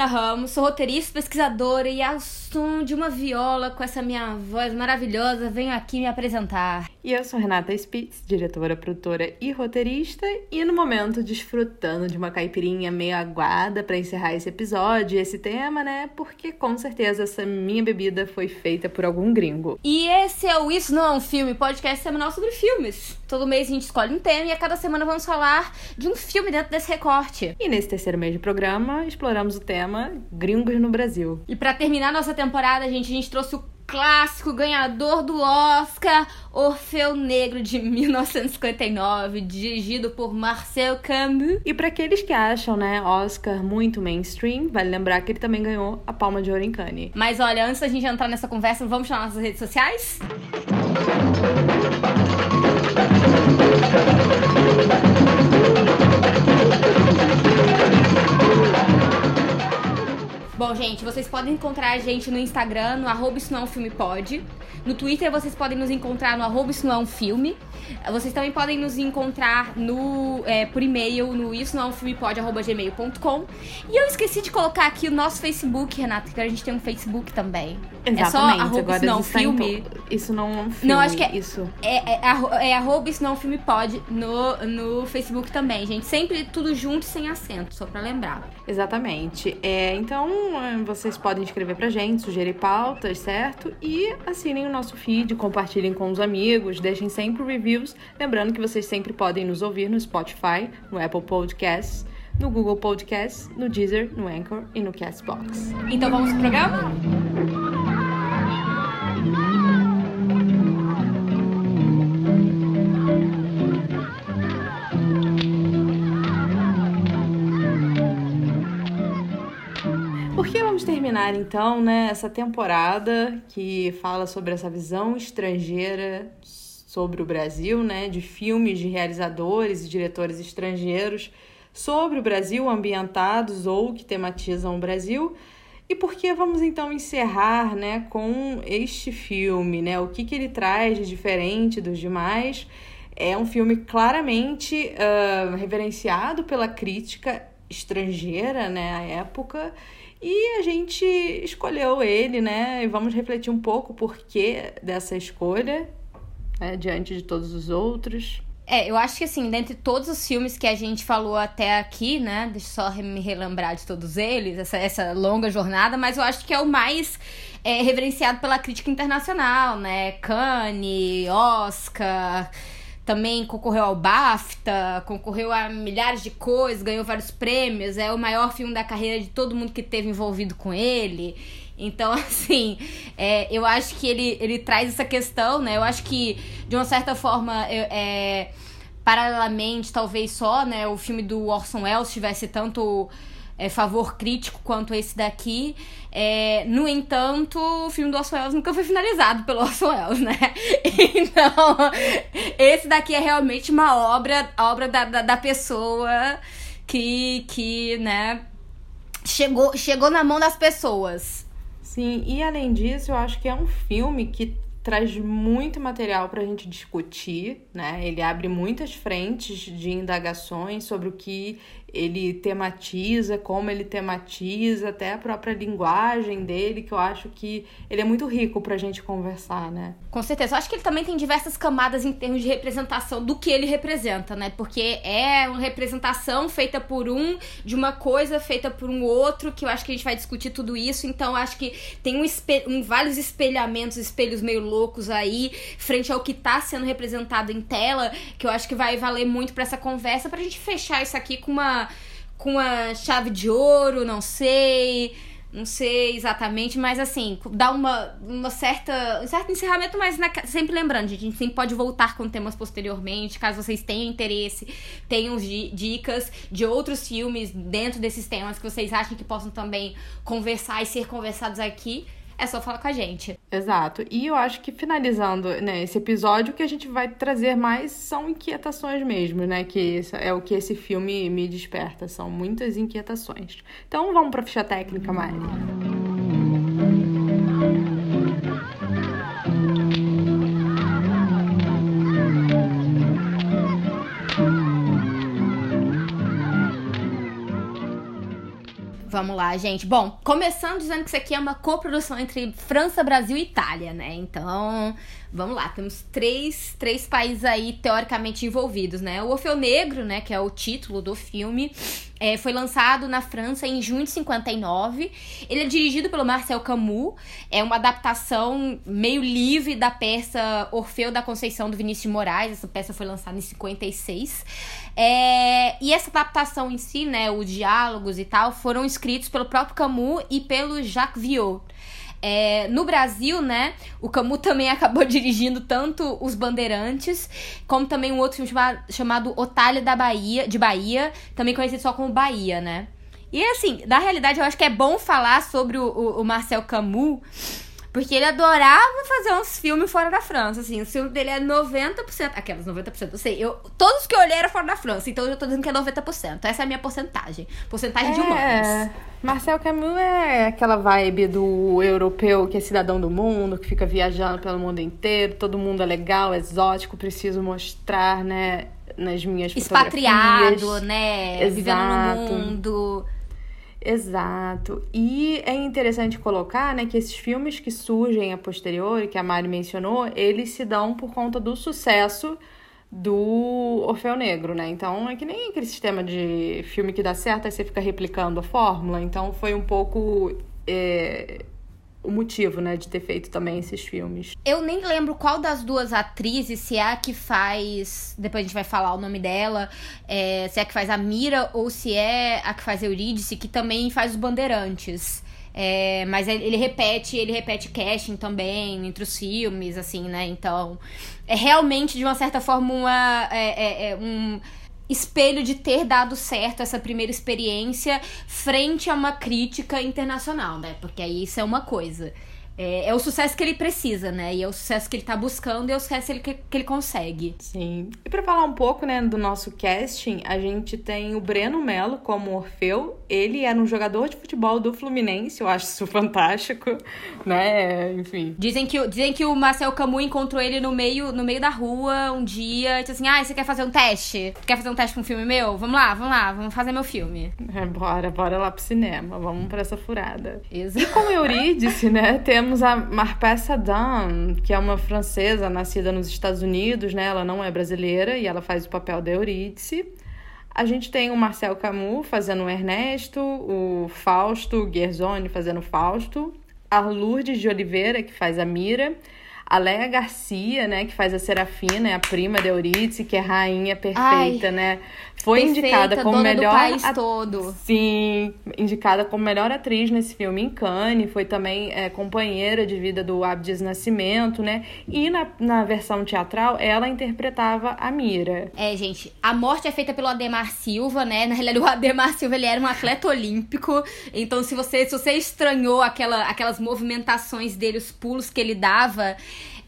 Mariana Ramos, sou roteirista, pesquisadora e ao som de uma viola com essa minha voz maravilhosa venho aqui me apresentar. E eu sou Renata Spitz, diretora, produtora e roteirista, e no momento desfrutando de uma caipirinha meio aguada para encerrar esse episódio, esse tema, né? Porque com certeza essa minha bebida foi feita por algum gringo. E esse é o Isso Não É Um Filme, podcast semanal sobre filmes. Todo mês a gente escolhe um tema e a cada semana vamos falar de um filme dentro desse recorte. E nesse terceiro mês de programa, exploramos o tema Gringos no Brasil. E para terminar nossa temporada, gente, a gente trouxe o clássico ganhador do Oscar, Orfeu Negro de 1959, dirigido por Marcel Camus. E para aqueles que acham, né, Oscar muito mainstream, vale lembrar que ele também ganhou a Palma de Ouro em Cannes. Mas olha, antes da gente entrar nessa conversa, vamos chamar nossas redes sociais? Bom, gente, vocês podem encontrar a gente no Instagram, no arroba isso não é um filme pode. No Twitter vocês podem nos encontrar no arroba isso não é um filme. Vocês também podem nos encontrar no, é, por e-mail no isso não é um filme pode, arroba gmail.com. E eu esqueci de colocar aqui o nosso Facebook, Renata, que a gente tem um Facebook também. Exatamente, é só arroba agora isso não é um filme. to- Isso não é um filme. Não, acho que é- Isso. É, é, arro- é arroba isso não é um filme pode no, no Facebook também, gente. Sempre tudo junto e sem acento, só pra lembrar. Exatamente. É, então, é, vocês podem escrever pra gente, sugerir pautas, certo? E assinem o nosso feed, compartilhem com os amigos, deixem sempre reviews. Lembrando que vocês sempre podem nos ouvir no Spotify, no Apple Podcasts, no Google Podcasts, no Deezer, no Anchor e no Castbox. Então vamos pro programa? Terminar então, né, essa temporada que fala sobre essa visão estrangeira sobre o Brasil, né, de filmes de realizadores e diretores estrangeiros sobre o Brasil, ambientados ou que tematizam o Brasil? E por que vamos então encerrar, né, com este filme, né? O que que ele traz de diferente dos demais? É um filme claramente ah, reverenciado pela crítica estrangeira, né, à época. E a gente escolheu ele, né? E vamos refletir um pouco o porquê dessa escolha, né, diante de todos os outros. É, eu acho que assim, dentre todos os filmes que a gente falou até aqui, né? Deixa eu só me relembrar de todos eles, essa, essa longa jornada, mas eu acho que é o mais é, reverenciado pela crítica internacional, né? Cannes, Oscar, também concorreu ao BAFTA, concorreu a milhares de coisas, ganhou vários prêmios, é o maior filme da carreira de todo mundo que teve envolvido com ele. Então, assim, é, eu acho que ele, ele traz essa questão, né? Eu acho que, de uma certa forma, é, paralelamente, talvez só, né, o filme do Orson Welles tivesse tanto é, favor crítico quanto esse daqui. É, no entanto, o filme do Orson Welles nunca foi finalizado pelo Orson Welles, né? Então, esse daqui é realmente uma obra, a obra da, da, da pessoa que, que, né, chegou, chegou na mão das pessoas. Sim, e além disso, eu acho que é um filme que traz muito material pra gente discutir, né? Ele abre muitas frentes de indagações sobre o que ele tematiza, como ele tematiza, até a própria linguagem dele, que eu acho que ele é muito rico pra gente conversar, né? Com certeza. Eu acho que ele também tem diversas camadas em termos de representação do que ele representa, né? Porque é uma representação feita por um, de uma coisa feita por um outro, que eu acho que a gente vai discutir tudo isso. Então, acho que tem um, um- vários espelhamentos, espelhos meio loucos aí, frente ao que tá sendo representado em tela, que eu acho que vai valer muito pra essa conversa, pra gente fechar isso aqui com uma, com uma chave de ouro, não sei. Não sei exatamente, mas assim, dá uma, uma certa, um certo encerramento, mas na- sempre lembrando, gente, a gente sempre pode voltar com temas posteriormente, caso vocês tenham interesse, tenham di- dicas de outros filmes dentro desses temas que vocês acham que possam também conversar e ser conversados aqui. É só falar com a gente. Exato. E eu acho que finalizando né, esse episódio, o que a gente vai trazer mais são inquietações mesmo, né? Que é o que esse filme me desperta. São muitas inquietações. Então vamos pra ficha técnica, Mari. Vamos lá, gente. Bom, começando dizendo que isso aqui é uma coprodução entre França, Brasil e Itália, né? Então, vamos lá. Temos três, três países aí teoricamente envolvidos, né? O Orfeu Negro, né? Que é o título do filme. É, foi lançado na França em junho de 59. Ele é dirigido pelo Marcel Camus. É uma adaptação meio livre da peça Orfeu da Conceição do Vinícius de Moraes. Essa peça foi lançada em 56. É, e essa adaptação em si, né, os diálogos e tal, foram escritos pelo próprio Camus e pelo Jacques Viot. É, no Brasil, né, o Camus também acabou dirigindo tanto Os Bandeirantes, como também um outro filme chamado, chamado Otália da Bahia, de Bahia, também conhecido só como Bahia, né. E assim, na realidade, eu acho que é bom falar sobre o, o, o Marcel Camus, porque ele adorava fazer uns filmes fora da França, assim. O filme dele é 90%. Aquelas 90%, eu sei. Eu, todos que eu olhei eram fora da França, então eu tô dizendo que é 90%. Essa é a minha porcentagem. Porcentagem é, de humanos. Marcel Camus é aquela vibe do europeu que é cidadão do mundo, que fica viajando pelo mundo inteiro, todo mundo é legal, exótico, preciso mostrar, né, nas minhas Expatriado, né? Exato. Vivendo no mundo. Exato. E é interessante colocar, né, que esses filmes que surgem a posteriori, que a Mari mencionou, eles se dão por conta do sucesso do Orfeu Negro, né? Então é que nem aquele sistema de filme que dá certo, aí você fica replicando a fórmula. Então foi um pouco é, o motivo, né, de ter feito também esses filmes. Eu nem lembro qual das duas atrizes, se é a que faz. Depois a gente vai falar o nome dela, é, se é a que faz a Mira ou se é a que faz Eurídice, que também faz os Bandeirantes. É, mas ele repete, ele repete casting também entre os filmes, assim, né? Então, é realmente, de uma certa forma, uma, é, é, é um espelho de ter dado certo essa primeira experiência frente a uma crítica internacional, né? Porque aí isso é uma coisa. É, é, o sucesso que ele precisa, né? E é o sucesso que ele tá buscando e é o sucesso que, que ele consegue. Sim. E para falar um pouco, né, do nosso casting, a gente tem o Breno Melo como Orfeu. Ele era um jogador de futebol do Fluminense, eu acho isso fantástico, né? Enfim. Dizem que, dizem que o Marcel Camus encontrou ele no meio, no meio da rua um dia e disse assim: Ah, você quer fazer um teste? Quer fazer um teste com um filme meu? Vamos lá, vamos lá, vamos fazer meu filme. É, bora, bora lá pro cinema, vamos pra essa furada. Exato. E como Eurídice, né, temos temos a Marpessa Saddam, que é uma francesa nascida nos Estados Unidos, né? Ela não é brasileira e ela faz o papel da Eurídice. A gente tem o Marcel Camus fazendo o Ernesto, o Fausto Guerzoni fazendo o Fausto, a Lourdes de Oliveira, que faz a Mira, a Léa Garcia, né, que faz a Serafina, é a prima de Eurídice, que é rainha perfeita, Ai, né? Foi perfeita, indicada como melhor país at... todo. Sim, indicada como melhor atriz nesse filme em Cannes, foi também é, companheira de vida do Abdias Nascimento, né? E na, na versão teatral ela interpretava a Mira. É, gente, a morte é feita pelo Ademar Silva, né? Na realidade, o Ademar Silva ele era um atleta olímpico, então se você se você estranhou aquela, aquelas movimentações dele, os pulos que ele dava,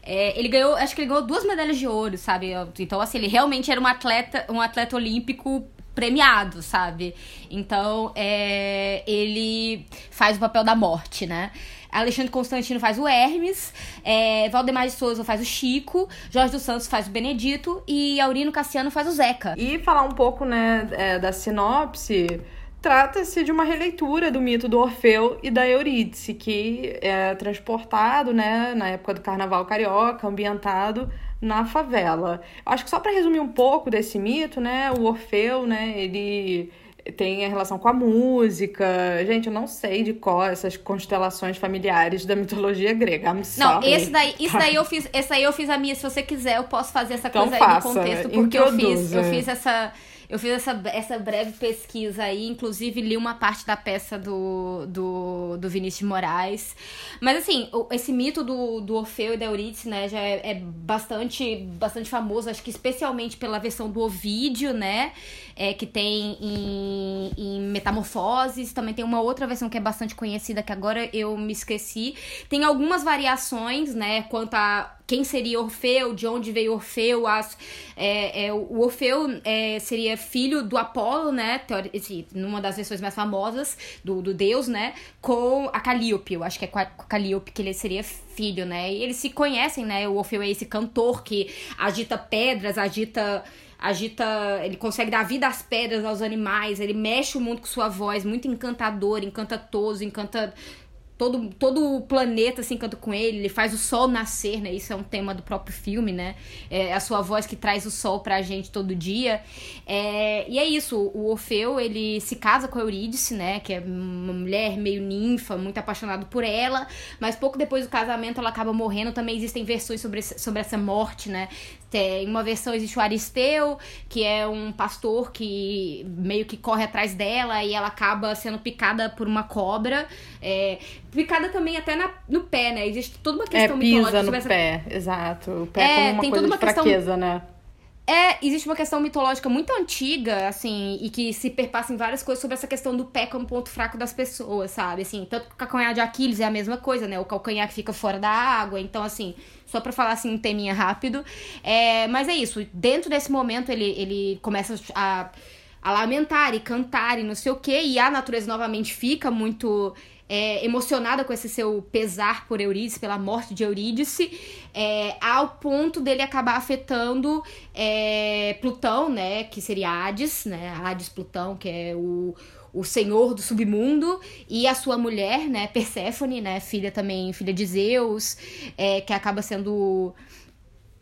é, ele ganhou, acho que ele ganhou duas medalhas de ouro, sabe? Então, assim, ele realmente era um atleta, um atleta olímpico premiado, sabe? Então, é, ele faz o papel da morte, né? Alexandre Constantino faz o Hermes, é, Valdemar de Souza faz o Chico, Jorge dos Santos faz o Benedito e Aurino Cassiano faz o Zeca. E falar um pouco, né, é, da sinopse trata-se de uma releitura do mito do Orfeu e da Eurídice, que é transportado, né, na época do Carnaval Carioca, ambientado na favela. Acho que só para resumir um pouco desse mito, né, o Orfeu, né, ele tem a relação com a música. Gente, eu não sei de qual essas constelações familiares da mitologia grega. I'm não, esse daí, isso daí eu fiz, esse aí eu fiz a minha. Se você quiser, eu posso fazer essa então coisa faça, aí no contexto, porque eu fiz, eu fiz essa Eu fiz essa, essa breve pesquisa aí, inclusive li uma parte da peça do, do, do Vinícius de Moraes. Mas assim, esse mito do, do Orfeu e da Eurídice, né, já é, é bastante, bastante famoso, acho que especialmente pela versão do Ovídio, né? É, que tem em, em Metamorfoses, também tem uma outra versão que é bastante conhecida, que agora eu me esqueci. Tem algumas variações, né, quanto a quem seria Orfeu, de onde veio Orfeu, as, é, é, o Orfeu é, seria filho do Apolo, né, numa das versões mais famosas do, do deus, né, com a Calíope, eu acho que é com a Calíope que ele seria filho, né, e eles se conhecem, né, o Orfeu é esse cantor que agita pedras, agita agita, ele consegue dar vida às pedras, aos animais, ele mexe o mundo com sua voz, muito encantador, encanta todos, encanta todo, todo o planeta se encanta com ele, ele faz o sol nascer, né? Isso é um tema do próprio filme, né? É a sua voz que traz o sol pra gente todo dia. É, e é isso, o Orfeu, ele se casa com a Eurídice, né? Que é uma mulher meio ninfa, muito apaixonado por ela, mas pouco depois do casamento ela acaba morrendo. Também existem versões sobre, sobre essa morte, né? Tem uma versão existe o Aristeu, que é um pastor que meio que corre atrás dela e ela acaba sendo picada por uma cobra. É, picada também até na, no pé, né? Existe toda uma questão é, pisa mitológica. no essa... pé, exato. O pé é, como uma tem coisa toda uma de fraqueza, questão... né? É, existe uma questão mitológica muito antiga, assim, e que se perpassa em várias coisas sobre essa questão do pé como ponto fraco das pessoas, sabe? Assim, tanto que o calcanhar de Aquiles é a mesma coisa, né? O calcanhar que fica fora da água. Então, assim, só pra falar assim um teminha rápido. É, mas é isso, dentro desse momento ele, ele começa a, a lamentar e cantar e não sei o quê, e a natureza novamente fica muito é, emocionada com esse seu pesar por Eurídice, pela morte de Eurídice, é, ao ponto dele acabar afetando é, Plutão, né, que seria Hades, né, Hades Plutão, que é o, o senhor do submundo, e a sua mulher, né, Perséfone, né, filha também, filha de Zeus, é, que acaba sendo...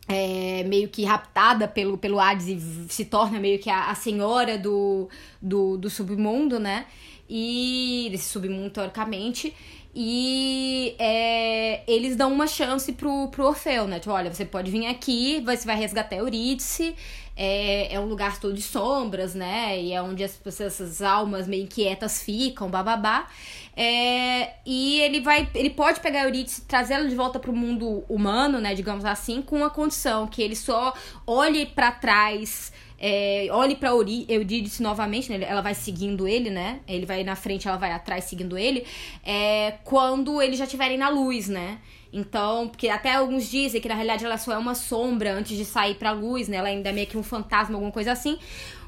É, meio que raptada pelo, pelo Hades e se torna meio que a, a senhora do, do, do submundo, né? E desse submundo teoricamente e é, eles dão uma chance pro, pro Orfeu, né? Tipo, olha, você pode vir aqui, você vai resgatar Eurídice, é, é um lugar todo de sombras, né? E é onde as, essas almas meio inquietas ficam, bababá. É, e ele vai, ele pode pegar Eurídice e trazê-la de volta pro mundo humano, né? Digamos assim, com uma condição que ele só olhe para trás é, olhe pra Eurídice novamente, né? Ela vai seguindo ele, né? Ele vai na frente, ela vai atrás seguindo ele. É, quando eles já estiverem na luz, né? Então, porque até alguns dizem que na realidade ela só é uma sombra antes de sair pra luz, né? Ela ainda é meio que um fantasma, alguma coisa assim.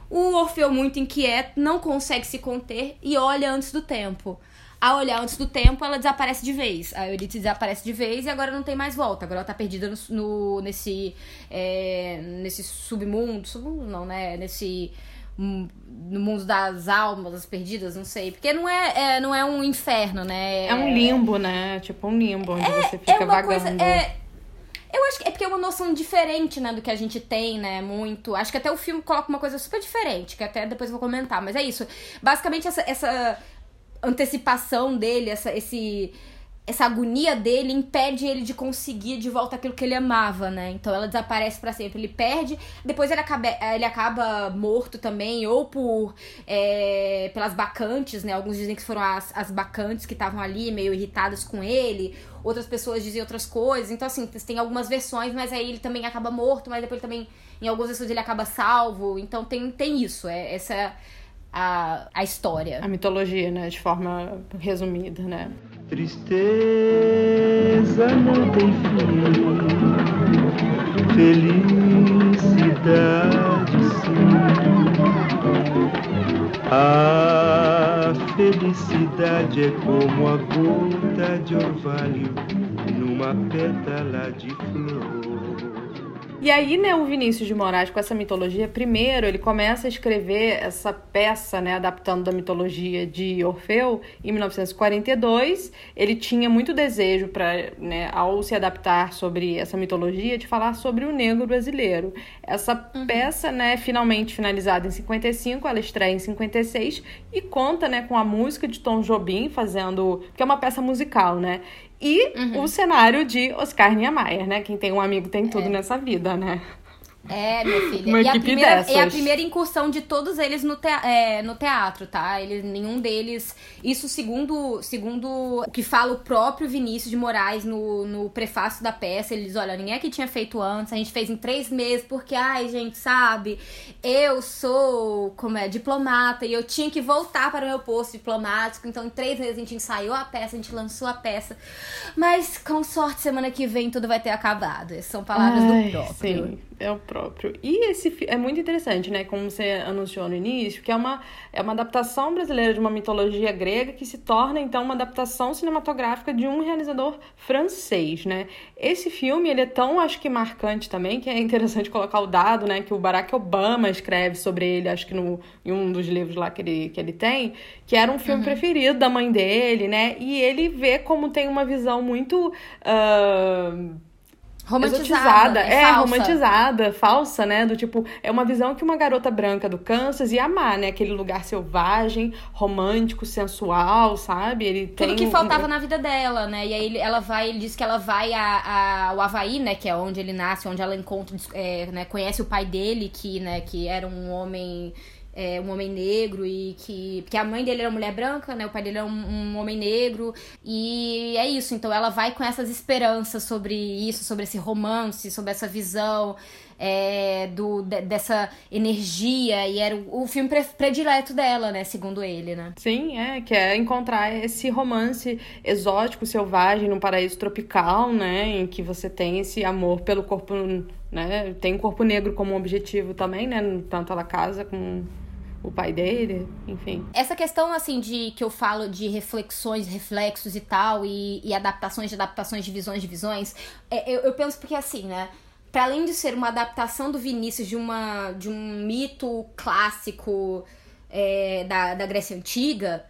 O Orfeu, muito inquieto, não consegue se conter e olha antes do tempo a olhar antes do tempo, ela desaparece de vez. A Eurídice desaparece de vez e agora não tem mais volta. Agora ela tá perdida no, no nesse, é, nesse submundo. Submundo não, né? Nesse hum, no mundo das almas das perdidas, não sei. Porque não é, é, não é um inferno, né? É um limbo, né? Tipo um limbo onde é, você fica é vagando. Coisa, é, eu acho que é porque é uma noção diferente, né, do que a gente tem, né, muito. Acho que até o filme coloca uma coisa super diferente, que até depois eu vou comentar, mas é isso. Basicamente, essa, essa antecipação dele, essa, esse, essa agonia dele impede ele de conseguir de volta aquilo que ele amava, né? Então ela desaparece para sempre, ele perde, depois ele acaba, ele acaba morto também, ou por é, pelas bacantes, né? Alguns dizem que foram as, as bacantes que estavam ali meio irritadas com ele, outras pessoas dizem outras coisas. Então, assim, tem algumas versões, mas aí ele também acaba morto, mas depois também, em algumas versões, ele acaba salvo. Então tem, tem isso, é essa a, a história. A mitologia, né? De forma resumida, né? Tristeza não tem fim, felicidade sim. A felicidade é como a gota de orvalho numa pétala de flor. E aí, né, o Vinícius de Moraes, com essa mitologia, primeiro ele começa a escrever essa peça, né, adaptando da mitologia de Orfeu, em 1942. Ele tinha muito desejo para, né, ao se adaptar sobre essa mitologia, de falar sobre o negro brasileiro. Essa uhum. peça, né, finalmente finalizada em 55, ela estreia em 56 e conta, né, com a música de Tom Jobim fazendo, que é uma peça musical, né? E uhum. o cenário de Oscar Niemeyer, né? Quem tem um amigo tem tudo é. nessa vida, né? É, minha filha. Uma e, a primeira, dessas. é a primeira incursão de todos eles no, tea- é, no teatro, tá? Eles, nenhum deles. Isso segundo, segundo o que fala o próprio Vinícius de Moraes no, no prefácio da peça. Ele diz: olha, ninguém aqui tinha feito antes, a gente fez em três meses, porque, ai, gente, sabe, eu sou como é, diplomata e eu tinha que voltar para o meu posto diplomático. Então, em três meses a gente ensaiou a peça, a gente lançou a peça. Mas com sorte, semana que vem tudo vai ter acabado. Essas são palavras Ai, do próprio. Sim, é o próprio. E esse é muito interessante, né? Como você anunciou no início, que é uma, é uma adaptação brasileira de uma mitologia grega que se torna, então, uma adaptação cinematográfica de um realizador francês, né? Esse filme, ele é tão, acho que, marcante também, que é interessante colocar o dado, né? Que o Barack Obama escreve sobre ele, acho que no, em um dos livros lá que ele, que ele tem, que era um filme preferido da mãe dele, né? E ele vê como tem uma visão muito... ah, Romantizada. é, falsa. romantizada, falsa, né? Do tipo, é uma visão que uma garota branca do Kansas ia amar, né? Aquele lugar selvagem, romântico, sensual, sabe? Ele tem Tudo que faltava na vida dela, né? E aí ela vai, ele diz que ela vai a, a- ao Havaí, né? Que é onde ele nasce, onde ela encontra, é, né, conhece o pai dele, que, né, que era um homem. É, um homem negro e que. Porque a mãe dele era mulher branca, né? O pai dele era um, um homem negro. E é isso. Então ela vai com essas esperanças sobre isso, sobre esse romance, sobre essa visão é, do, de- dessa energia. E era o, o filme pre- predileto dela, né? Segundo ele, né? Sim, é, que é encontrar esse romance exótico, selvagem, num paraíso tropical, né? Em que você tem esse amor pelo corpo, né? Tem o corpo negro como objetivo também, né? Tanto ela casa com o pai dele, enfim. Essa questão, assim, de que eu falo de reflexões, reflexos e tal, e, e adaptações de adaptações de visões de visões, é, eu, eu penso porque, assim, né? Para além de ser uma adaptação do Vinícius de, uma, de um mito clássico é, da, da Grécia Antiga,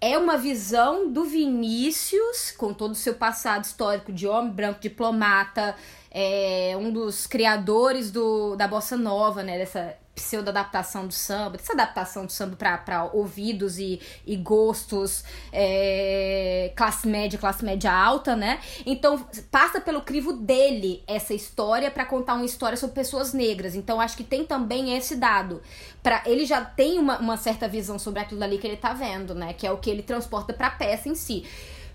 é uma visão do Vinícius, com todo o seu passado histórico de homem branco, diplomata, é, um dos criadores do, da bossa nova, né? Dessa pseudo-adaptação do samba, dessa adaptação do samba para ouvidos e, e gostos é, classe média, classe média alta, né? Então passa pelo crivo dele essa história para contar uma história sobre pessoas negras. Então acho que tem também esse dado. Ele já tem uma, uma certa visão sobre aquilo ali que ele tá vendo, né? Que é o que ele transporta pra peça em si.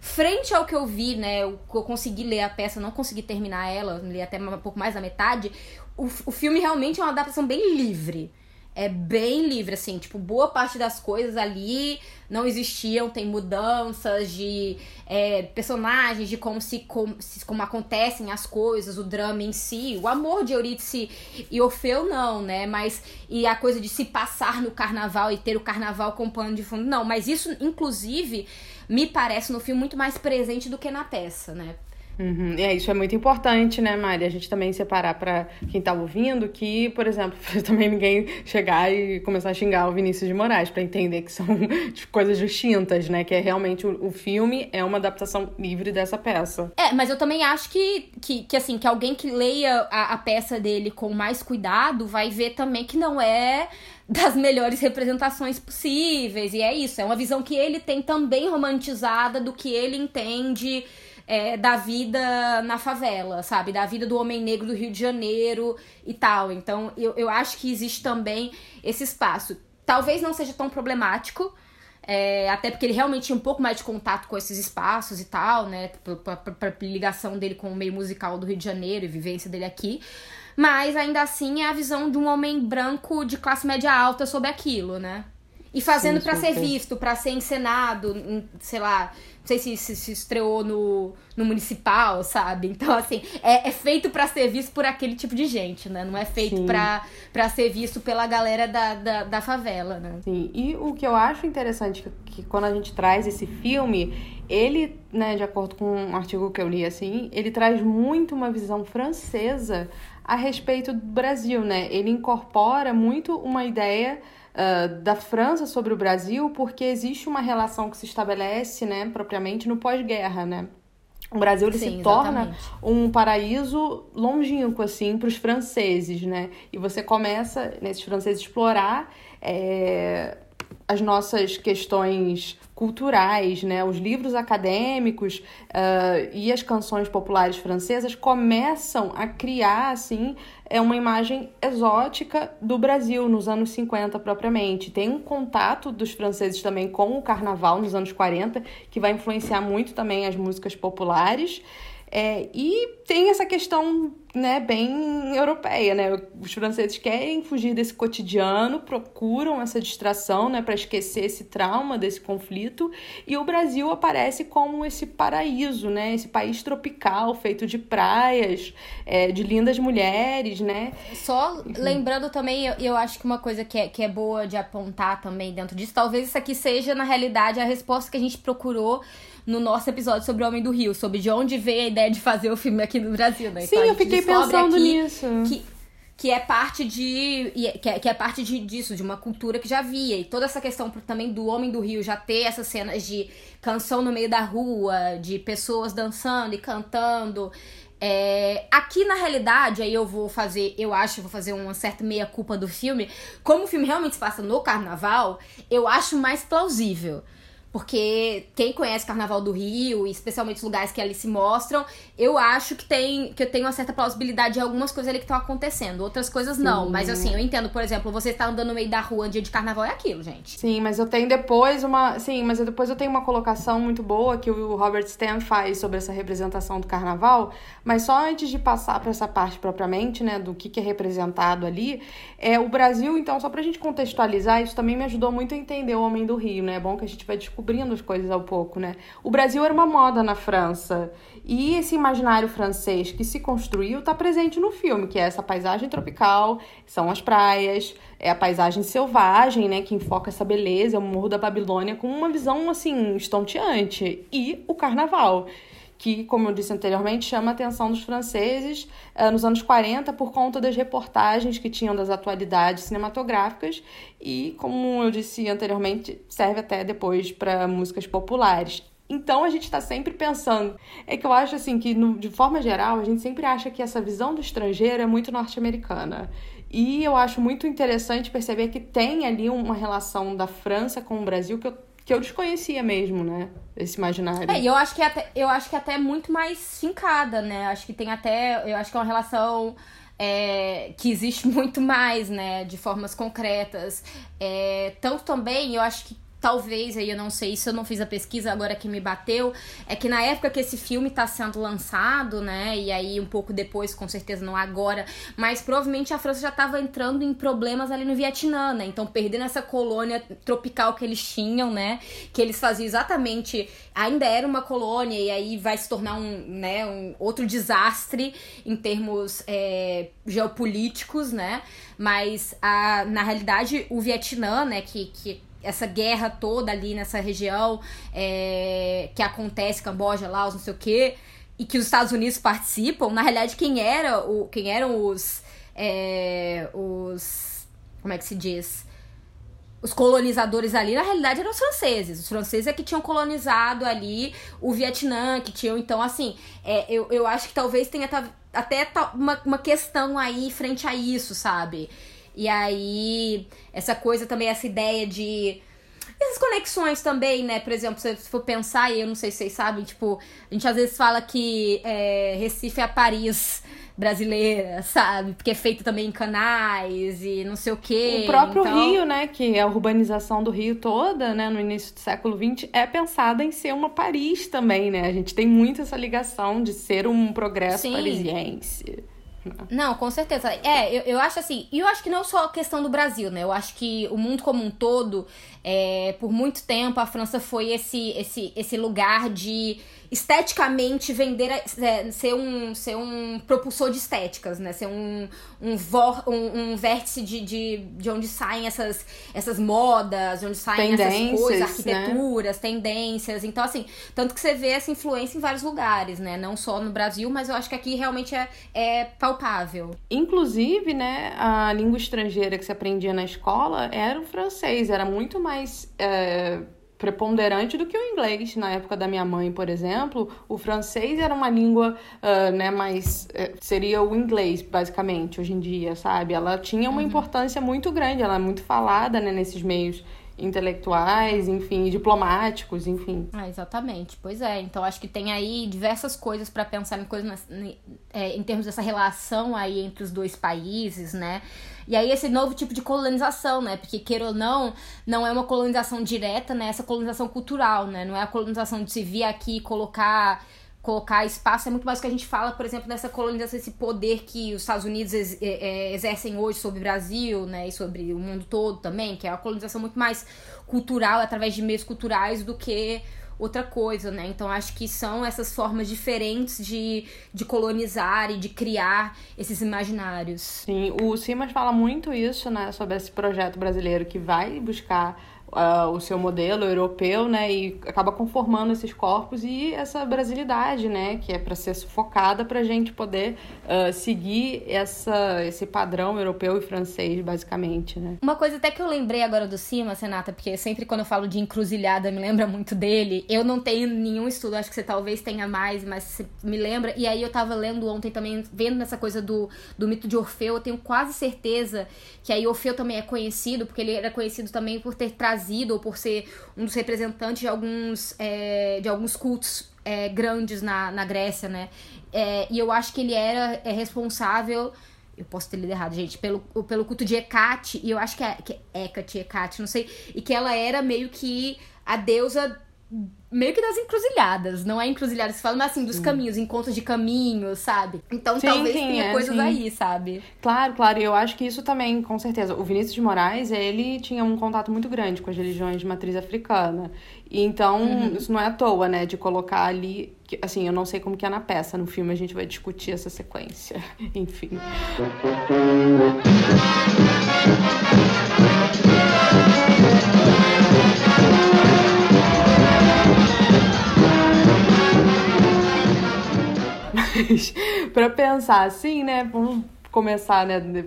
Frente ao que eu vi, né? Que eu consegui ler a peça, não consegui terminar ela, li até um pouco mais da metade. O, o filme realmente é uma adaptação bem livre. É bem livre, assim, tipo, boa parte das coisas ali não existiam, tem mudanças de é, personagens, de como se, como, se- como acontecem as coisas, o drama em si, o amor de Eurídice e Orfeu não, né? Mas e a coisa de se passar no carnaval e ter o carnaval como pano de fundo, não. Mas isso, inclusive, me parece no filme muito mais presente do que na peça, né? Uhum. É, isso é muito importante, né, Mari? A gente também separar pra quem tá ouvindo que, por exemplo, também ninguém chegar e começar a xingar o Vinícius de Moraes pra entender que são tipo, coisas distintas, né? Que é realmente o, o filme é uma adaptação livre dessa peça. É, mas eu também acho que, que, que assim, que alguém que leia a, a peça dele com mais cuidado vai ver também que não é das melhores representações possíveis. E é isso, é uma visão que ele tem também romantizada do que ele entende é, da vida na favela, sabe? Da vida do homem negro do Rio de Janeiro e tal. Então, eu, eu acho que existe também esse espaço. Talvez não seja tão problemático, é, até porque ele realmente tinha um pouco mais de contato com esses espaços e tal, né? Pra, pra- pra ligação dele com o meio musical do Rio de Janeiro e vivência dele aqui. Mas ainda assim é a visão de um homem branco de classe média alta sobre aquilo, né? E fazendo pra ser visto, pra ser encenado, em, sei lá, não sei se se, se estreou no, no municipal, sabe? Então, assim, é, é feito pra ser visto por aquele tipo de gente, né? Não é feito pra ser visto pela galera da, da, da favela, né? Sim, e o que eu acho interessante que, que quando a gente traz esse filme, ele, né, de acordo com um artigo que eu li assim, ele traz muito uma visão francesa a respeito do Brasil, né? Ele incorpora muito uma ideia ah, da França sobre o Brasil, porque existe uma relação que se estabelece, né, propriamente no pós-guerra, né? O Brasil ele Sim, se torna exatamente. um paraíso longínquo, assim, para os franceses, né? E você começa, nesses franceses, explorar é, as nossas questões culturais, né? Os livros acadêmicos uh, e as canções populares francesas começam a criar, assim, é uma imagem exótica do Brasil nos anos 50 propriamente. Tem um contato dos franceses também com o carnaval nos anos 40, que vai influenciar muito também as músicas populares. É, e tem essa questão né, bem europeia, né? Os franceses querem fugir desse cotidiano, procuram essa distração, né, para esquecer esse trauma desse conflito, e o Brasil aparece como esse paraíso, né, esse país tropical feito de praias, é, de lindas mulheres, né? Só lembrando também, eu, eu acho que uma coisa que é, que é boa de apontar também dentro disso, talvez isso aqui seja na realidade a resposta que a gente procurou no nosso episódio sobre o Homem do Rio, sobre de onde veio a ideia de fazer o filme aqui no Brasil, né? Sim, então, eu fiquei pensando nisso. Que, que é parte de é, que é, que é parte de, disso de uma cultura que já havia e toda essa questão também do homem do Rio já ter essas cenas de canção no meio da rua de pessoas dançando e cantando é, aqui na realidade aí eu vou fazer eu acho vou fazer uma certa meia culpa do filme como o filme realmente se passa no carnaval eu acho mais plausível porque quem conhece Carnaval do Rio, especialmente os lugares que ali se mostram, eu acho que tem que eu tenho uma certa plausibilidade de algumas coisas ali que estão acontecendo. Outras coisas não. Sim. Mas assim, eu entendo, por exemplo, você está andando no meio da rua dia de carnaval é aquilo, gente. Sim, mas eu tenho depois uma. Sim, mas eu depois eu tenho uma colocação muito boa que o Robert Stan faz sobre essa representação do carnaval. Mas só antes de passar para essa parte propriamente, né, do que, que é representado ali, é o Brasil, então, só pra gente contextualizar, isso também me ajudou muito a entender o Homem do Rio, né? É bom que a gente vai descobrir descobrindo as coisas ao pouco, né? O Brasil era uma moda na França. E esse imaginário francês que se construiu está presente no filme, que é essa paisagem tropical, são as praias, é a paisagem selvagem, né, que enfoca essa beleza, o Morro da Babilônia com uma visão assim estonteante e o carnaval que, como eu disse anteriormente, chama a atenção dos franceses uh, nos anos 40 por conta das reportagens que tinham das atualidades cinematográficas e, como eu disse anteriormente, serve até depois para músicas populares. Então a gente está sempre pensando. É que eu acho assim que, no, de forma geral, a gente sempre acha que essa visão do estrangeiro é muito norte-americana. E eu acho muito interessante perceber que tem ali uma relação da França com o Brasil que eu que eu desconhecia mesmo, né? Esse imaginário. É, e eu acho que até, eu acho que até é muito mais fincada, né? Acho que tem até, eu acho que é uma relação é, que existe muito mais, né? De formas concretas. É, tanto também, eu acho que talvez, aí eu não sei se eu não fiz a pesquisa agora que me bateu, é que na época que esse filme está sendo lançado, né, e aí um pouco depois, com certeza não agora, mas provavelmente a França já estava entrando em problemas ali no Vietnã, né, então perdendo essa colônia tropical que eles tinham, né, que eles faziam exatamente, ainda era uma colônia e aí vai se tornar um, né, um outro desastre em termos é, geopolíticos, né, mas a, na realidade o Vietnã, né, que, que essa guerra toda ali nessa região é, que acontece, Camboja, Laos, não sei o quê, e que os Estados Unidos participam, na realidade, quem era o. Quem eram os. É, os. Como é que se diz? Os colonizadores ali, na realidade, eram os franceses. Os franceses é que tinham colonizado ali o Vietnã, que tinham, então, assim, é, eu, eu acho que talvez tenha até uma, uma questão aí frente a isso, sabe? E aí, essa coisa também, essa ideia de. Essas conexões também, né? Por exemplo, se for pensar, e eu não sei se vocês sabem, tipo, a gente às vezes fala que é, Recife é a Paris brasileira, sabe? Porque é feito também em canais e não sei o quê. O próprio então... Rio, né? Que é a urbanização do Rio toda, né? No início do século XX, é pensada em ser uma Paris também, né? A gente tem muito essa ligação de ser um progresso Sim. parisiense. Não, com certeza. É, eu, eu acho assim, e eu acho que não só a questão do Brasil, né? Eu acho que o mundo como um todo, é, por muito tempo, a França foi esse, esse, esse lugar de esteticamente vender, é, ser, um, ser um propulsor de estéticas, né? Ser um, um, vor, um, um vértice de, de, de onde saem essas, essas modas, onde saem essas coisas, né? arquiteturas, né? tendências. Então, assim, tanto que você vê essa influência em vários lugares, né? Não só no Brasil, mas eu acho que aqui realmente é, é palpável. Inclusive, né, a língua estrangeira que se aprendia na escola era o francês, era muito mais. É preponderante do que o inglês. Na época da minha mãe, por exemplo, o francês era uma língua, uh, né, mais... Uh, seria o inglês, basicamente, hoje em dia, sabe? Ela tinha uma uhum. importância muito grande, ela é muito falada, né, nesses meios intelectuais, enfim, diplomáticos, enfim. Ah, exatamente. Pois é. Então acho que tem aí diversas coisas para pensar em coisas é, em termos dessa relação aí entre os dois países, né? E aí esse novo tipo de colonização, né? Porque queira ou não, não é uma colonização direta, né? Essa colonização cultural, né? Não é a colonização de se vir aqui e colocar colocar espaço é muito mais o que a gente fala, por exemplo, nessa colonização, esse poder que os Estados Unidos ex é, é, exercem hoje sobre o Brasil, né, e sobre o mundo todo também, que é uma colonização muito mais cultural, através de meios culturais, do que outra coisa, né? Então acho que são essas formas diferentes de, de colonizar e de criar esses imaginários. Sim, o Simas fala muito isso, né, sobre esse projeto brasileiro que vai buscar uh, o seu modelo europeu, né, e acaba conformando esses corpos e essa brasilidade, né, que é para ser sufocada para a gente poder uh, seguir essa, esse padrão europeu e francês, basicamente, né. Uma coisa até que eu lembrei agora do Cima, Senata, porque sempre quando eu falo de encruzilhada me lembra muito dele. Eu não tenho nenhum estudo, acho que você talvez tenha mais, mas me lembra. E aí eu tava lendo ontem também, vendo nessa coisa do, do mito de Orfeu, eu tenho quase certeza que aí Orfeu também é conhecido, porque ele era conhecido também por ter trazido trazido ou por ser um dos representantes de alguns, é, de alguns cultos é, grandes na, na Grécia, né? É, e eu acho que ele era é, responsável eu posso ter lido errado, gente, pelo, pelo culto de Hecate, e eu acho que é, que é Hecate, Hecate, não sei, e que ela era meio que a deusa meio que das encruzilhadas, não é encruzilhadas que falam, mas assim, dos sim. caminhos, encontros de caminhos, sabe? Então sim, talvez sim, tenha é, coisas aí, sabe? Claro, claro, e eu acho que isso também, com certeza. O Vinícius de Moraes, ele tinha um contato muito grande com as religiões de matriz africana. E então, uhum. isso não é à toa, né, de colocar ali. Assim, eu não sei como que é na peça, no filme a gente vai discutir essa sequência. Enfim. Mas para pensar assim, né? Vamos começar, né?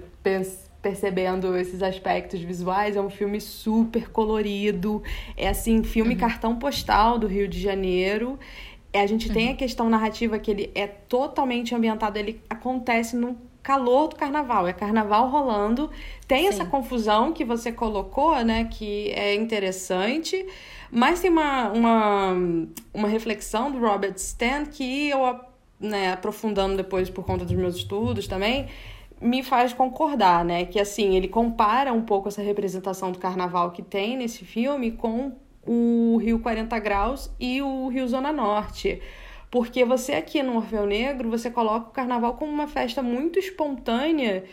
percebendo esses aspectos visuais. É um filme super colorido. É assim, filme uhum. cartão postal do Rio de Janeiro. É, a gente uhum. tem a questão narrativa que ele é totalmente ambientado, ele acontece no calor do carnaval, é carnaval rolando. Tem Sim. essa confusão que você colocou, né, que é interessante, mas tem uma, uma, uma reflexão do Robert Stan que eu né, aprofundando depois por conta dos meus estudos também, me faz concordar, né? Que assim, ele compara um pouco essa representação do carnaval que tem nesse filme com o Rio 40 Graus e o Rio Zona Norte. Porque você aqui no Orfeu Negro, você coloca o carnaval como uma festa muito espontânea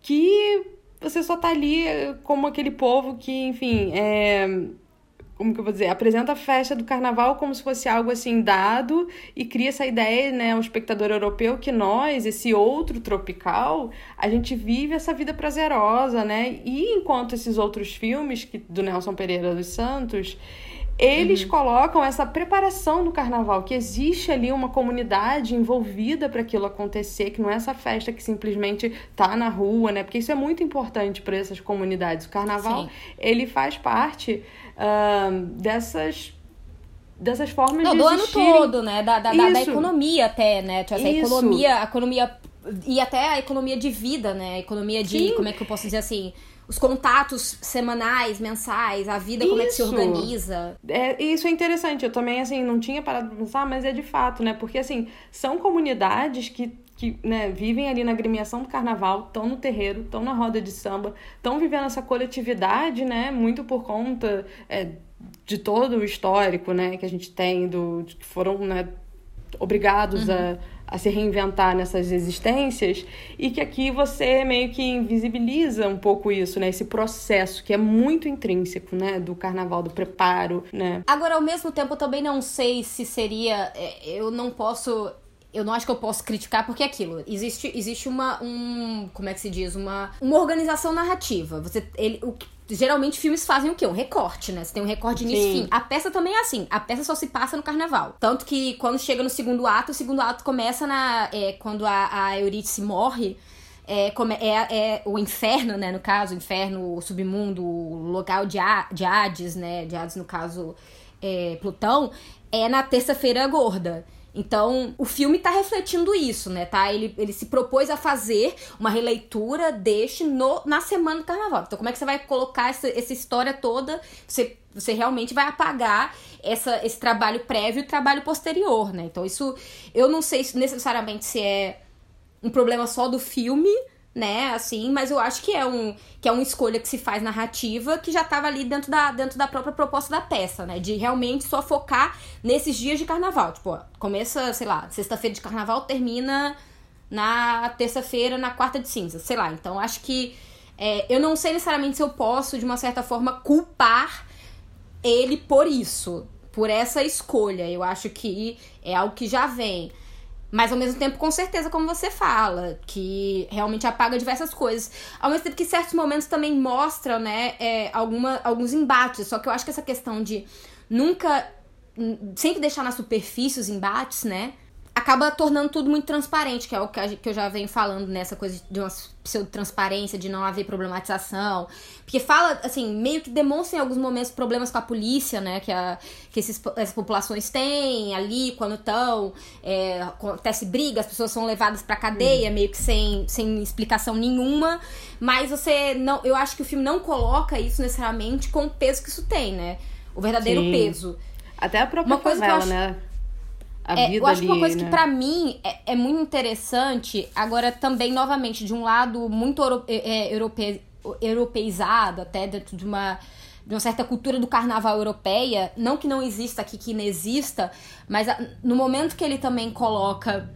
que você só tá ali como aquele povo que, enfim, é como que eu vou dizer, apresenta a festa do carnaval como se fosse algo assim dado e cria essa ideia, né, o espectador europeu que nós, esse outro tropical, a gente vive essa vida prazerosa, né? E enquanto esses outros filmes que do Nelson Pereira dos Santos, eles uhum. colocam essa preparação do carnaval, que existe ali uma comunidade envolvida para aquilo acontecer, que não é essa festa que simplesmente tá na rua, né? Porque isso é muito importante para essas comunidades. O carnaval, Sim. ele faz parte uh, dessas dessas formas não, de do existirem. ano todo, né? Da, da, da, da economia até, né? Tipo, essa economia, a economia e até a economia de vida, né? A economia de, Sim. como é que eu posso dizer assim, os contatos semanais, mensais, a vida, isso. como é que se organiza. É, isso é interessante. Eu também, assim, não tinha parado pra pensar, mas é de fato, né? Porque, assim, são comunidades que que né, vivem ali na agremiação do carnaval, estão no terreiro, estão na roda de samba, estão vivendo essa coletividade, né, muito por conta é, de todo o histórico, né, que a gente tem, do, que foram, né, obrigados uhum. a, a se reinventar nessas existências, e que aqui você meio que invisibiliza um pouco isso, né, esse processo que é muito intrínseco, né, do carnaval, do preparo, né. Agora, ao mesmo tempo, eu também não sei se seria, é, eu não posso eu não acho que eu posso criticar porque é aquilo. Existe, existe uma. Um, como é que se diz? Uma, uma organização narrativa. Você, ele, o, geralmente filmes fazem o quê? Um recorte, né? Você tem um recorte de início e fim. A peça também é assim. A peça só se passa no carnaval. Tanto que quando chega no segundo ato, o segundo ato começa na. É, quando a, a Eurídice morre. É, é, é, o inferno, né? No caso, o inferno, o submundo, o local de, a, de Hades, né? De Hades, no caso, é, Plutão, é na terça-feira gorda. Então, o filme tá refletindo isso, né? Tá? Ele, ele se propôs a fazer uma releitura deste no, na semana do carnaval. Então, como é que você vai colocar essa, essa história toda? Você, você realmente vai apagar essa, esse trabalho prévio e trabalho posterior, né? Então, isso eu não sei necessariamente se é um problema só do filme né, assim, mas eu acho que é um que é uma escolha que se faz narrativa que já estava ali dentro da, dentro da própria proposta da peça, né, de realmente só focar nesses dias de carnaval, tipo, começa, sei lá, sexta-feira de carnaval termina na terça-feira, na quarta de cinza, sei lá. Então acho que é, eu não sei necessariamente se eu posso de uma certa forma culpar ele por isso, por essa escolha. Eu acho que é algo que já vem. Mas ao mesmo tempo, com certeza, como você fala, que realmente apaga diversas coisas. Ao mesmo tempo que certos momentos também mostram, né, é, alguma, alguns embates. Só que eu acho que essa questão de nunca. Sempre deixar na superfície os embates, né? Acaba tornando tudo muito transparente, que é o que eu já venho falando nessa coisa de uma pseudo-transparência, de não haver problematização. Porque fala, assim, meio que demonstra em alguns momentos problemas com a polícia, né? Que, a, que esses, essas populações têm ali quando estão. É, acontece briga, as pessoas são levadas pra cadeia, uhum. meio que sem, sem explicação nenhuma. Mas você não. Eu acho que o filme não coloca isso necessariamente com o peso que isso tem, né? O verdadeiro Sim. peso. Até a própria uma coisa favela, acho... né? A é, vida Eu acho ali, que uma coisa né? que para mim é, é, muito interessante, agora também, novamente, de um lado muito europe, é, europe, europeizado, até dentro de uma, de uma certa cultura do carnaval europeia, não que não exista aqui, que inexista, mas no momento que ele também coloca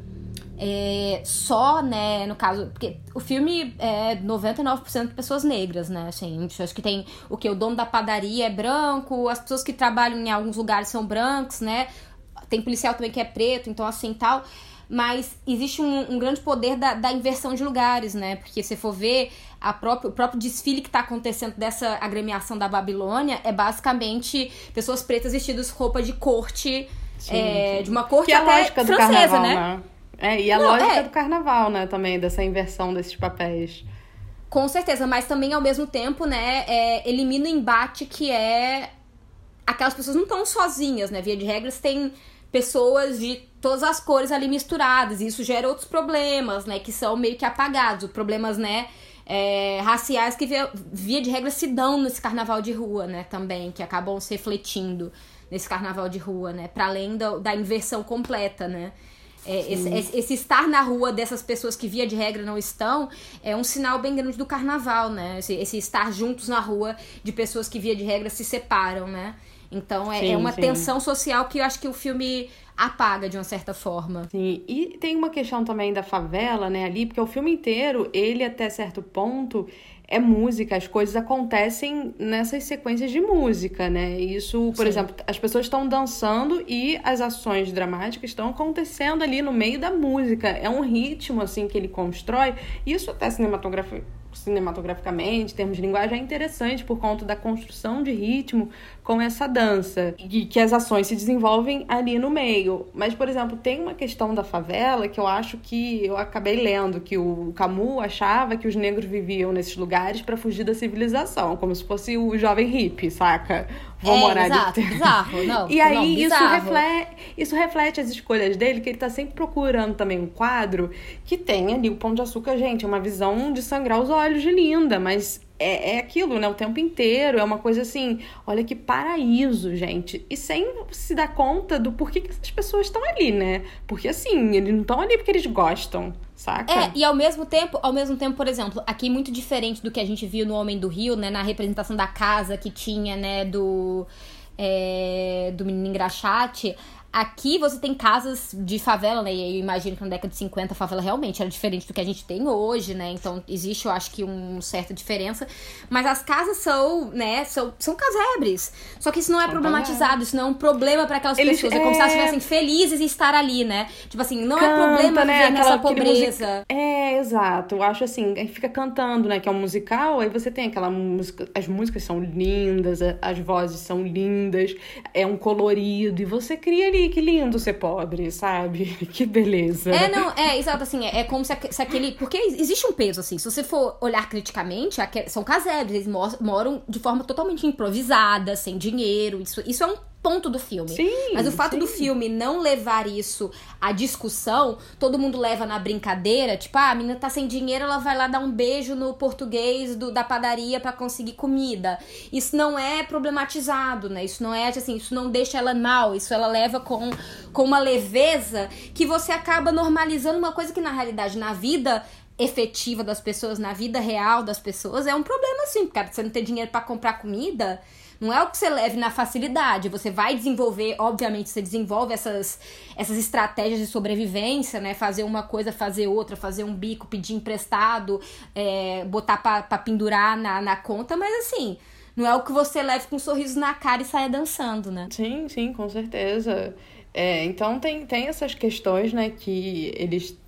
é, só, né, no caso, porque o filme é 99% de pessoas negras, né, assim, acho que tem o que? O dono da padaria é branco, as pessoas que trabalham em alguns lugares são brancos, né, tem policial também que é preto, então assim tal. Mas existe um, um grande poder da, da, inversão de lugares, né? Porque se for ver a próprio, o próprio desfile que está acontecendo dessa agremiação da Babilônia é basicamente pessoas pretas vestidas roupa de corte, sim, é, sim. de uma corte que até é francesa, carnaval, né? né? É, e a Não, lógica é... do carnaval, né, também, dessa inversão desses papéis. Com certeza, mas também ao mesmo tempo, né, é, elimina o embate que é. Aquelas pessoas não estão sozinhas, né? Via de regras, tem pessoas de todas as cores ali misturadas. E isso gera outros problemas, né? Que são meio que apagados. Problemas, né? É, raciais que via, via de regra se dão nesse carnaval de rua, né? Também, que acabam se refletindo nesse carnaval de rua, né? Para além da, da inversão completa, né? É, esse, esse, estar na rua dessas pessoas que via de regra não estão é um sinal bem grande do carnaval, né? Esse, esse estar juntos na rua de pessoas que via de regra se separam, né? Então é, sim, é uma sim. tensão social que eu acho que o filme apaga de uma certa forma. Sim, e tem uma questão também da favela, né, ali, porque o filme inteiro, ele até certo ponto é música, as coisas acontecem nessas sequências de música, né? Isso, por Sim. exemplo, as pessoas estão dançando e as ações dramáticas estão acontecendo ali no meio da música. É um ritmo assim que ele constrói. Isso até cinematografia cinematograficamente, em termos de linguagem, é interessante por conta da construção de ritmo com essa dança e que as ações se desenvolvem ali no meio. Mas, por exemplo, tem uma questão da favela que eu acho que eu acabei lendo que o Camus achava que os negros viviam nesses lugares para fugir da civilização, como se fosse o jovem hippie, saca? Vou é, morar exato, de... bizarro, não. E aí não, isso reflete, isso reflete as escolhas dele, que ele tá sempre procurando também um quadro que tem ali o Pão de Açúcar, gente, é uma visão de sangrar os olhos de linda, mas é, é aquilo, né? O tempo inteiro. É uma coisa assim, olha que paraíso, gente. E sem se dar conta do porquê que essas pessoas estão ali, né? Porque assim, eles não estão ali porque eles gostam. Saca? É, e ao mesmo tempo, ao mesmo tempo, por exemplo, aqui muito diferente do que a gente viu no Homem do Rio, né? Na representação da casa que tinha, né, do. É, do menino engraxate, Aqui você tem casas de favela, né? E eu imagino que na década de 50 a favela realmente era diferente do que a gente tem hoje, né? Então existe, eu acho que, uma certa diferença. Mas as casas são, né? São, são casebres. Só que isso não é problematizado, isso não é um problema para aquelas Eles, pessoas. É... é como se elas estivessem felizes em estar ali, né? Tipo assim, não é Canta, é problema né? viver Aquela, nessa pobreza. É, exato. Eu acho assim, aí fica cantando, né? Que é um musical, aí você tem aquela música. As músicas são lindas, as vozes são lindas, é um colorido, e você cria ali que lindo ser pobre, sabe? Que beleza. É, não, é, exato, assim, é, é como se, se, aquele. Porque existe um peso, assim, se você for olhar criticamente, são casebres, eles moram de forma totalmente improvisada, sem dinheiro. Isso, isso é um ponto do filme. Sim, Mas o fato sim. do filme não levar isso à discussão, todo mundo leva na brincadeira, tipo, ah, a menina tá sem dinheiro, ela vai lá dar um beijo no português do, da padaria pra conseguir comida. Isso não é problematizado, né? Isso não é assim, isso não deixa ela mal, isso ela leva com, com uma leveza que você acaba normalizando uma coisa que na realidade na vida efetiva das pessoas, na vida real das pessoas, é um problema sim, cara. Você não ter dinheiro pra comprar comida, não é o que você leve na facilidade. Você vai desenvolver, obviamente, você desenvolve essas, essas estratégias de sobrevivência, né? Fazer uma coisa, fazer outra, fazer um bico, pedir emprestado, é, botar pra pendurar na, na conta, mas assim, não é o que você leve com um sorriso na cara e saia dançando, né? Sim, sim, com certeza. É, então tem, tem essas questões, né, que eles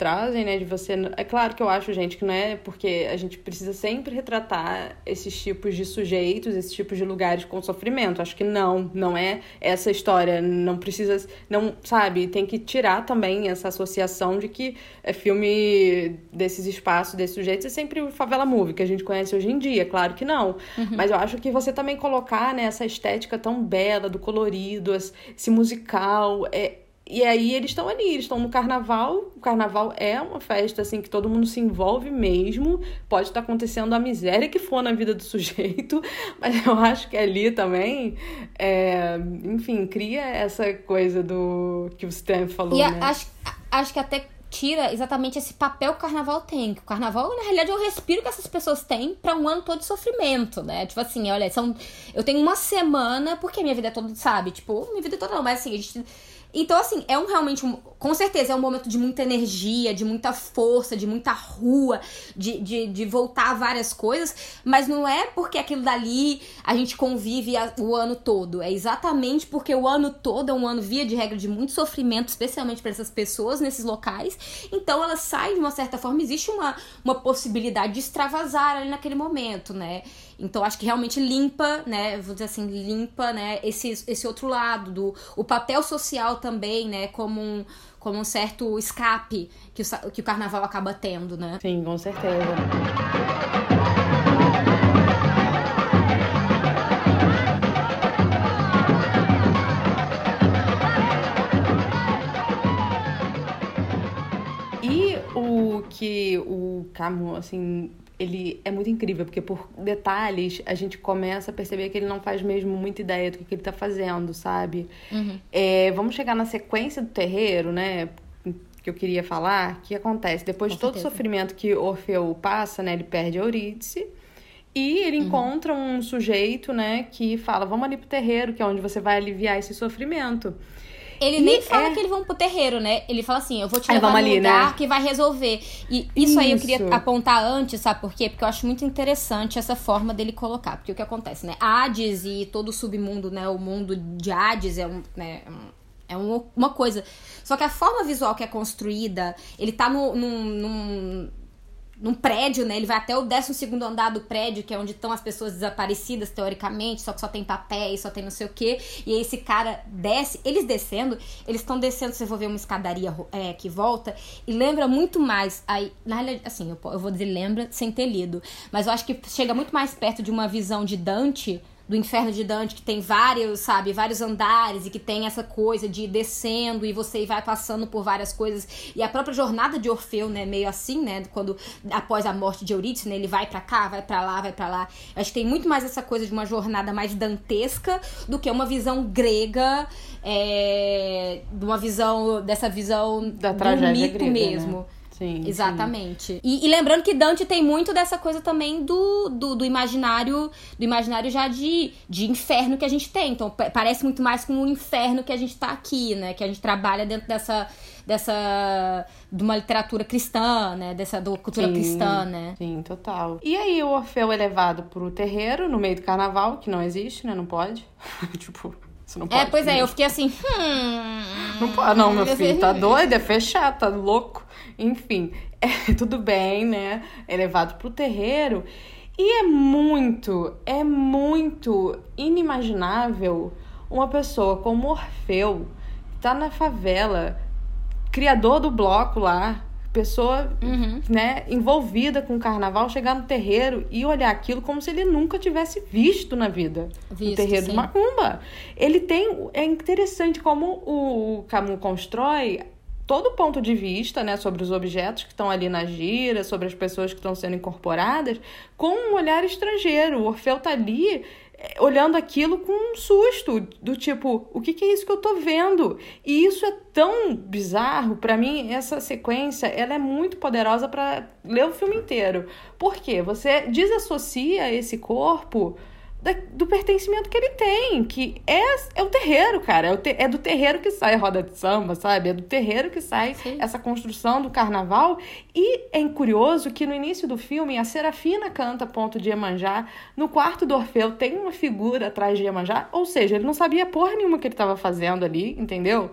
trazem, né, de você... É claro que eu acho, gente, que não é porque a gente precisa sempre retratar esses tipos de sujeitos, esses tipos de lugares com sofrimento. Acho que não, não é essa história. Não precisa... Não, sabe, tem que tirar também essa associação de que é filme desses espaços, desses sujeitos, é sempre o Favela Movie, que a gente conhece hoje em dia. Claro que não. Mas eu acho que você também colocar, né, essa estética tão bela, do colorido, esse musical, é, e aí eles estão ali, eles estão no carnaval. O carnaval é uma festa assim que todo mundo se envolve mesmo. Pode estar acontecendo a miséria que for na vida do sujeito, mas eu acho que ali também, é, enfim, cria essa coisa do que o Stan falou, E né? acho, acho que até tira exatamente esse papel que o carnaval tem. Que o carnaval, na realidade, é o respiro que essas pessoas têm pra um ano todo de sofrimento, né? Tipo assim, olha, são. Eu tenho uma semana, porque minha vida é toda, sabe? Tipo, minha vida é toda não, mas assim, a gente. Então, assim, é um realmente. Um, com certeza é um momento de muita energia, de muita força, de muita rua, de, de, de voltar a várias coisas, mas não é porque aquilo dali a gente convive a- o ano todo. É exatamente porque o ano todo é um ano, via de regra, de muito sofrimento, especialmente para essas pessoas nesses locais. Então elas saem de uma certa forma, existe uma, uma possibilidade de extravasar ali naquele momento, né? Então acho que realmente limpa, né? Vou dizer assim, limpa, né? Esse, esse outro lado do o papel social também, né? Como um, como um certo escape que o, que o carnaval acaba tendo, né? Sim, com certeza. E o que o Camus, assim, ele é muito incrível, porque por detalhes a gente começa a perceber que ele não faz mesmo muita ideia do que, ele tá fazendo, sabe? É, vamos chegar na sequência do terreiro, né? Que eu queria falar, que acontece depois Com de todo o sofrimento que Orfeu passa, né? Ele perde a Eurídice. E ele encontra um sujeito, né, que fala: Vamos ali pro terreiro, que é onde você vai aliviar esse sofrimento. Ele E nem fala é- que eles vão pro terreiro, né? Ele fala assim, eu vou te levar num ali, lugar né? que vai resolver. E isso, aí eu Isso. queria apontar antes, sabe por quê? Porque eu acho muito interessante essa forma dele colocar. Porque o que acontece, né? Hades e todo o submundo, né? O mundo de Hades é um... Né? É um- uma coisa. Só que a forma visual que é construída, ele tá no, num, num, num prédio, né? Ele vai até o 12 andar do prédio, que é onde estão as pessoas desaparecidas, teoricamente, só que só tem papéis, só tem não sei o quê. E aí esse cara desce, eles descendo, eles estão descendo, você for ver uma escadaria é, que volta, e lembra muito mais. Aí, na realidade, assim, eu, eu vou dizer lembra sem ter lido, mas eu acho que chega muito mais perto de uma visão de Dante. Do inferno de Dante, que tem vários, sabe, vários andares e que tem essa coisa de ir descendo e você vai passando por várias coisas. E a própria jornada de Orfeu, né, meio assim, né, quando após a morte de Eurídice, né, ele vai pra cá, vai pra lá, vai pra lá. Eu acho que tem muito mais essa coisa de uma jornada mais dantesca do que uma visão grega, é, de uma visão, dessa visão Da do tragédia mito grega, mesmo. né? Sim, Exatamente. E, e lembrando que Dante tem muito dessa coisa também do, do, do imaginário, do imaginário já de, de inferno que a gente tem. Então pa- parece muito mais com o inferno que a gente tá aqui, né? Que a gente trabalha dentro dessa dessa de uma literatura cristã, né? Dessa do cultura Sim, cristã, né? Sim, total. E aí o Orfeu é levado pro terreiro, no meio do carnaval, que não existe, né? Não pode. tipo, você não pode. É, pois é, mesmo. eu fiquei assim, hum, Não pode, não, meu eu filho, tá doido, é fechado, tá louco. Enfim, é, tudo bem, né? É levado pro terreiro. E é muito, é muito inimaginável uma pessoa como Orfeu, que tá na favela, criador do bloco lá, pessoa, Uhum. né, envolvida com o carnaval, chegar no terreiro e olhar aquilo como se ele nunca tivesse visto na vida. o Visto, terreiro sim. de Macumba. Ele tem. É interessante como o Camus constrói todo ponto de vista, né, sobre os objetos que estão ali na gira, sobre as pessoas que estão sendo incorporadas, com um olhar estrangeiro. O Orfeu tá ali eh, olhando aquilo com um susto, do tipo, o que, que é isso que eu tô vendo? E isso é tão bizarro, pra mim, essa sequência, ela é muito poderosa pra ler o filme inteiro. Por quê? Você desassocia esse corpo da- do pertencimento que ele tem, que é, é o terreiro, cara. É, o te- é do terreiro que sai a roda de samba, sabe? É do terreiro que sai Sim. essa construção do carnaval. E é curioso que no início do filme a Serafina canta Ponto de Iemanjá. No quarto do Orfeu tem uma figura atrás de Iemanjá. Ou seja, ele não sabia porra nenhuma que ele estava fazendo ali, entendeu?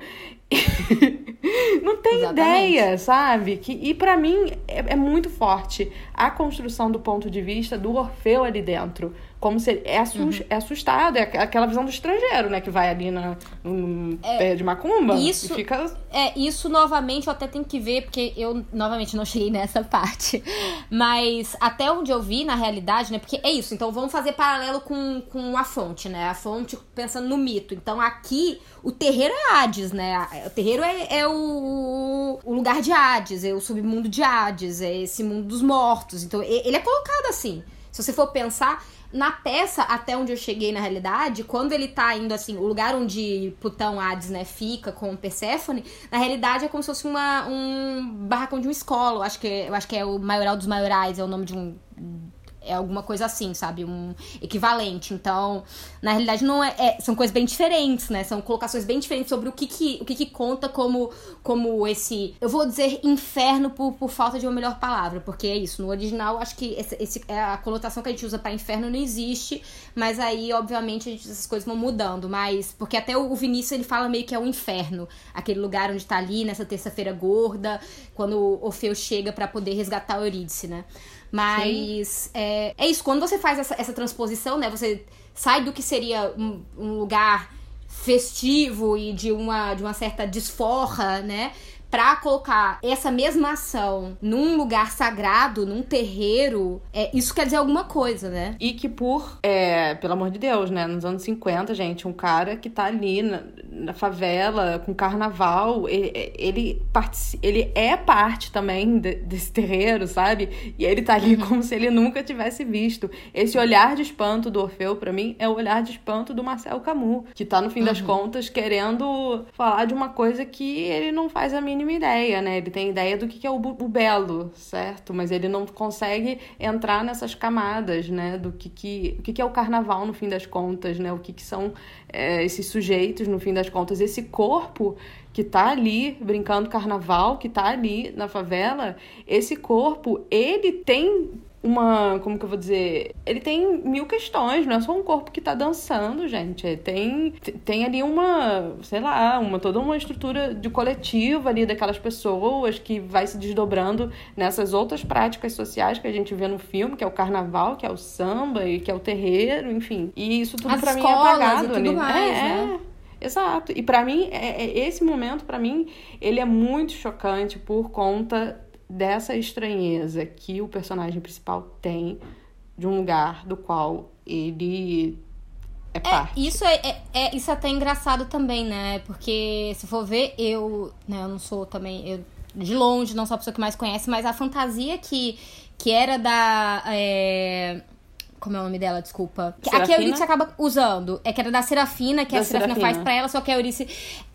não tem Exatamente. ideia, sabe? Que, e pra mim é, é muito forte a construção do ponto de vista do Orfeu ali dentro. Como se é, assus- é assustado, é aqu- aquela visão do estrangeiro, né? Que vai ali na, no pé de macumba isso- fica. É, isso novamente eu até tenho que ver, porque eu novamente não cheguei nessa parte. Mas até onde eu vi, na realidade, né? Porque é isso, então vamos fazer paralelo com, com a fonte, né? A fonte pensando no mito. Então aqui, o terreiro é Hades, né? O terreiro é, é o, o lugar de Hades, é o submundo de Hades, é esse mundo dos mortos. Então ele é colocado assim. Se você for pensar, na peça, até onde eu cheguei na realidade, quando ele tá indo assim, o lugar onde Plutão Hades, né, fica com Perséfone, na realidade é como se fosse uma, um barracão de uma escola. Eu acho que, eu acho que é o Maioral dos Maiorais, é o nome de um. É alguma coisa assim, sabe? Um equivalente. Então, na realidade, não é, é- são coisas bem diferentes, né? São colocações bem diferentes sobre o que, que, o que, que conta como, como esse. Eu vou dizer inferno por, por falta de uma melhor palavra, porque é isso. No original, acho que esse, esse- é a conotação que a gente usa pra inferno não existe, mas aí, obviamente, gente- essas coisas vão mudando. Mas. Porque até o Vinícius ele fala meio que é o inferno. Aquele lugar onde tá ali, nessa terça-feira gorda, quando Orfeu chega pra poder resgatar Eurídice, né? Mas é, é isso, quando você faz essa, essa transposição, né? Você sai do que seria um, um lugar festivo e de uma, de uma certa desforra, né? Pra colocar essa mesma ação num lugar sagrado, num terreiro, é, isso quer dizer alguma coisa, né? E que por, é, pelo amor de Deus, né? Nos anos 50, gente, um cara que tá ali na, na favela, com carnaval, ele, ele, ele é parte também de- desse terreiro, sabe? E ele tá ali como se ele nunca tivesse visto. Esse olhar de espanto do Orfeu, pra mim, é o olhar de espanto do Marcel Camus, que tá, no fim das contas, querendo falar de uma coisa que ele não faz a mínima ideia, né? Ele tem ideia do que é o, o belo, certo? Mas ele não consegue entrar nessas camadas, né? Do que, que, o que, que é o carnaval, no fim das contas, né? O que, que são é, esses sujeitos, no fim das contas. Esse corpo que tá ali brincando carnaval, que tá ali na favela, esse corpo, ele tem uma, como que eu vou dizer? Ele tem mil questões, não é só um corpo que tá dançando, gente. É, Tem, tem ali uma, sei lá, uma toda uma estrutura de coletivo ali daquelas pessoas que vai se desdobrando nessas outras práticas sociais que a gente vê no filme, que é o carnaval, que é o samba e que é o terreiro, enfim. E isso tudo pra mim é apagado tudo ali. mais, é, né? é. Exato. E pra mim, é, é- esse momento, pra mim, ele é muito chocante por conta dessa estranheza que o personagem principal tem de um lugar do qual ele é parte. Isso é, é- é- isso é até engraçado também, né? Porque se for ver, eu, né, eu não sou também, eu de longe não sou a pessoa que mais conhece, mas a fantasia que, que era da é, como é o nome dela, desculpa. Que, a que a Serafina? Euridice acaba usando. É que era da Serafina, que Da a Serafina, Serafina. faz pra ela, só que a Euridice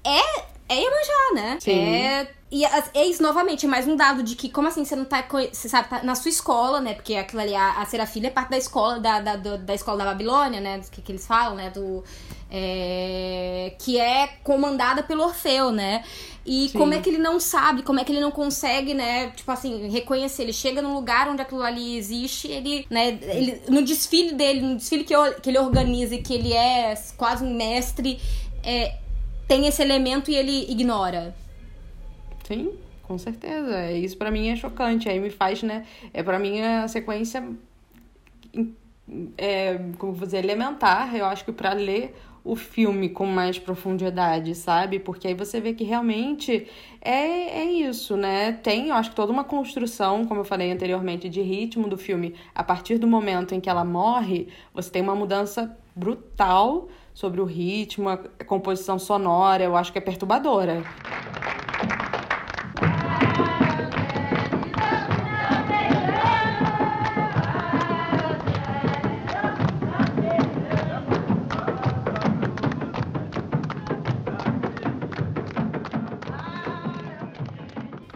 é. É Iemanjá, né? Sim. É. E é isso, novamente, é mais um dado de que, como assim, você não tá. Você sabe, tá na sua escola, né? Porque aquilo ali, a, a é parte da escola, da, da, da escola da Babilônia, né? Do que, que eles falam, né? Do. é, que é comandada pelo Orfeu, né? E Sim. como é que ele não sabe, como é que ele não consegue, né? Tipo assim, reconhecer. Ele chega num lugar onde aquilo ali existe, ele, né? Ele, no desfile dele, no desfile que, eu- que ele organiza e que ele é quase um mestre, é, tem esse elemento e ele ignora. Sim, com certeza. É, Isso pra mim é chocante. Aí me faz, né? É para mim a sequência é, como vou dizer, elementar. Eu acho que pra ler o filme com mais profundidade, sabe? Porque aí você vê que realmente é, é isso, né? Tem, eu acho que toda uma construção, como eu falei anteriormente, de ritmo do filme. A partir do momento em que ela morre, você tem uma mudança brutal sobre o ritmo, a composição sonora, eu acho que é perturbadora.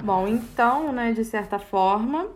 Bom, então, né, de certa forma,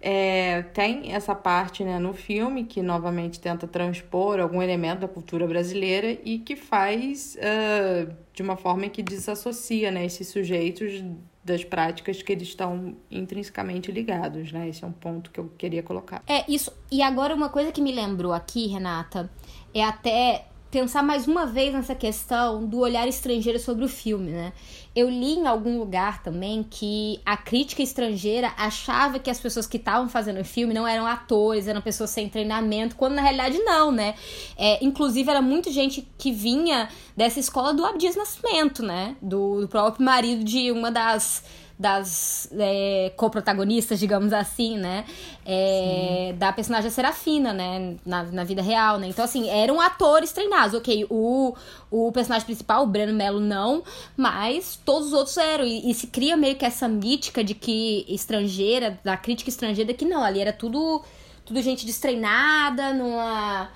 é, tem essa parte né, no filme que novamente tenta transpor algum elemento da cultura brasileira e que faz uh, de uma forma que desassocia né, esses sujeitos das práticas que eles estão intrinsecamente ligados, né? Esse é um ponto que eu queria colocar. É, isso. E agora uma coisa que me lembrou aqui, Renata, é até pensar mais uma vez nessa questão do olhar estrangeiro sobre o filme, né? Eu li em algum lugar também que a crítica estrangeira achava que as pessoas que estavam fazendo o filme não eram atores, eram pessoas sem treinamento, quando na realidade não, né? É, inclusive era muita gente que vinha dessa escola do Abdias Nascimento, né? Do, do próprio marido de uma das das é, co-protagonistas, digamos assim, né? É, da personagem Serafina, né? Na, na vida real, né? Então, assim, eram atores treinados. Ok, o, o personagem principal, o Breno Melo, não, mas todos os outros eram. E, e, se cria meio que essa mítica de que estrangeira, da crítica estrangeira, que não, ali era tudo, tudo gente destreinada, numa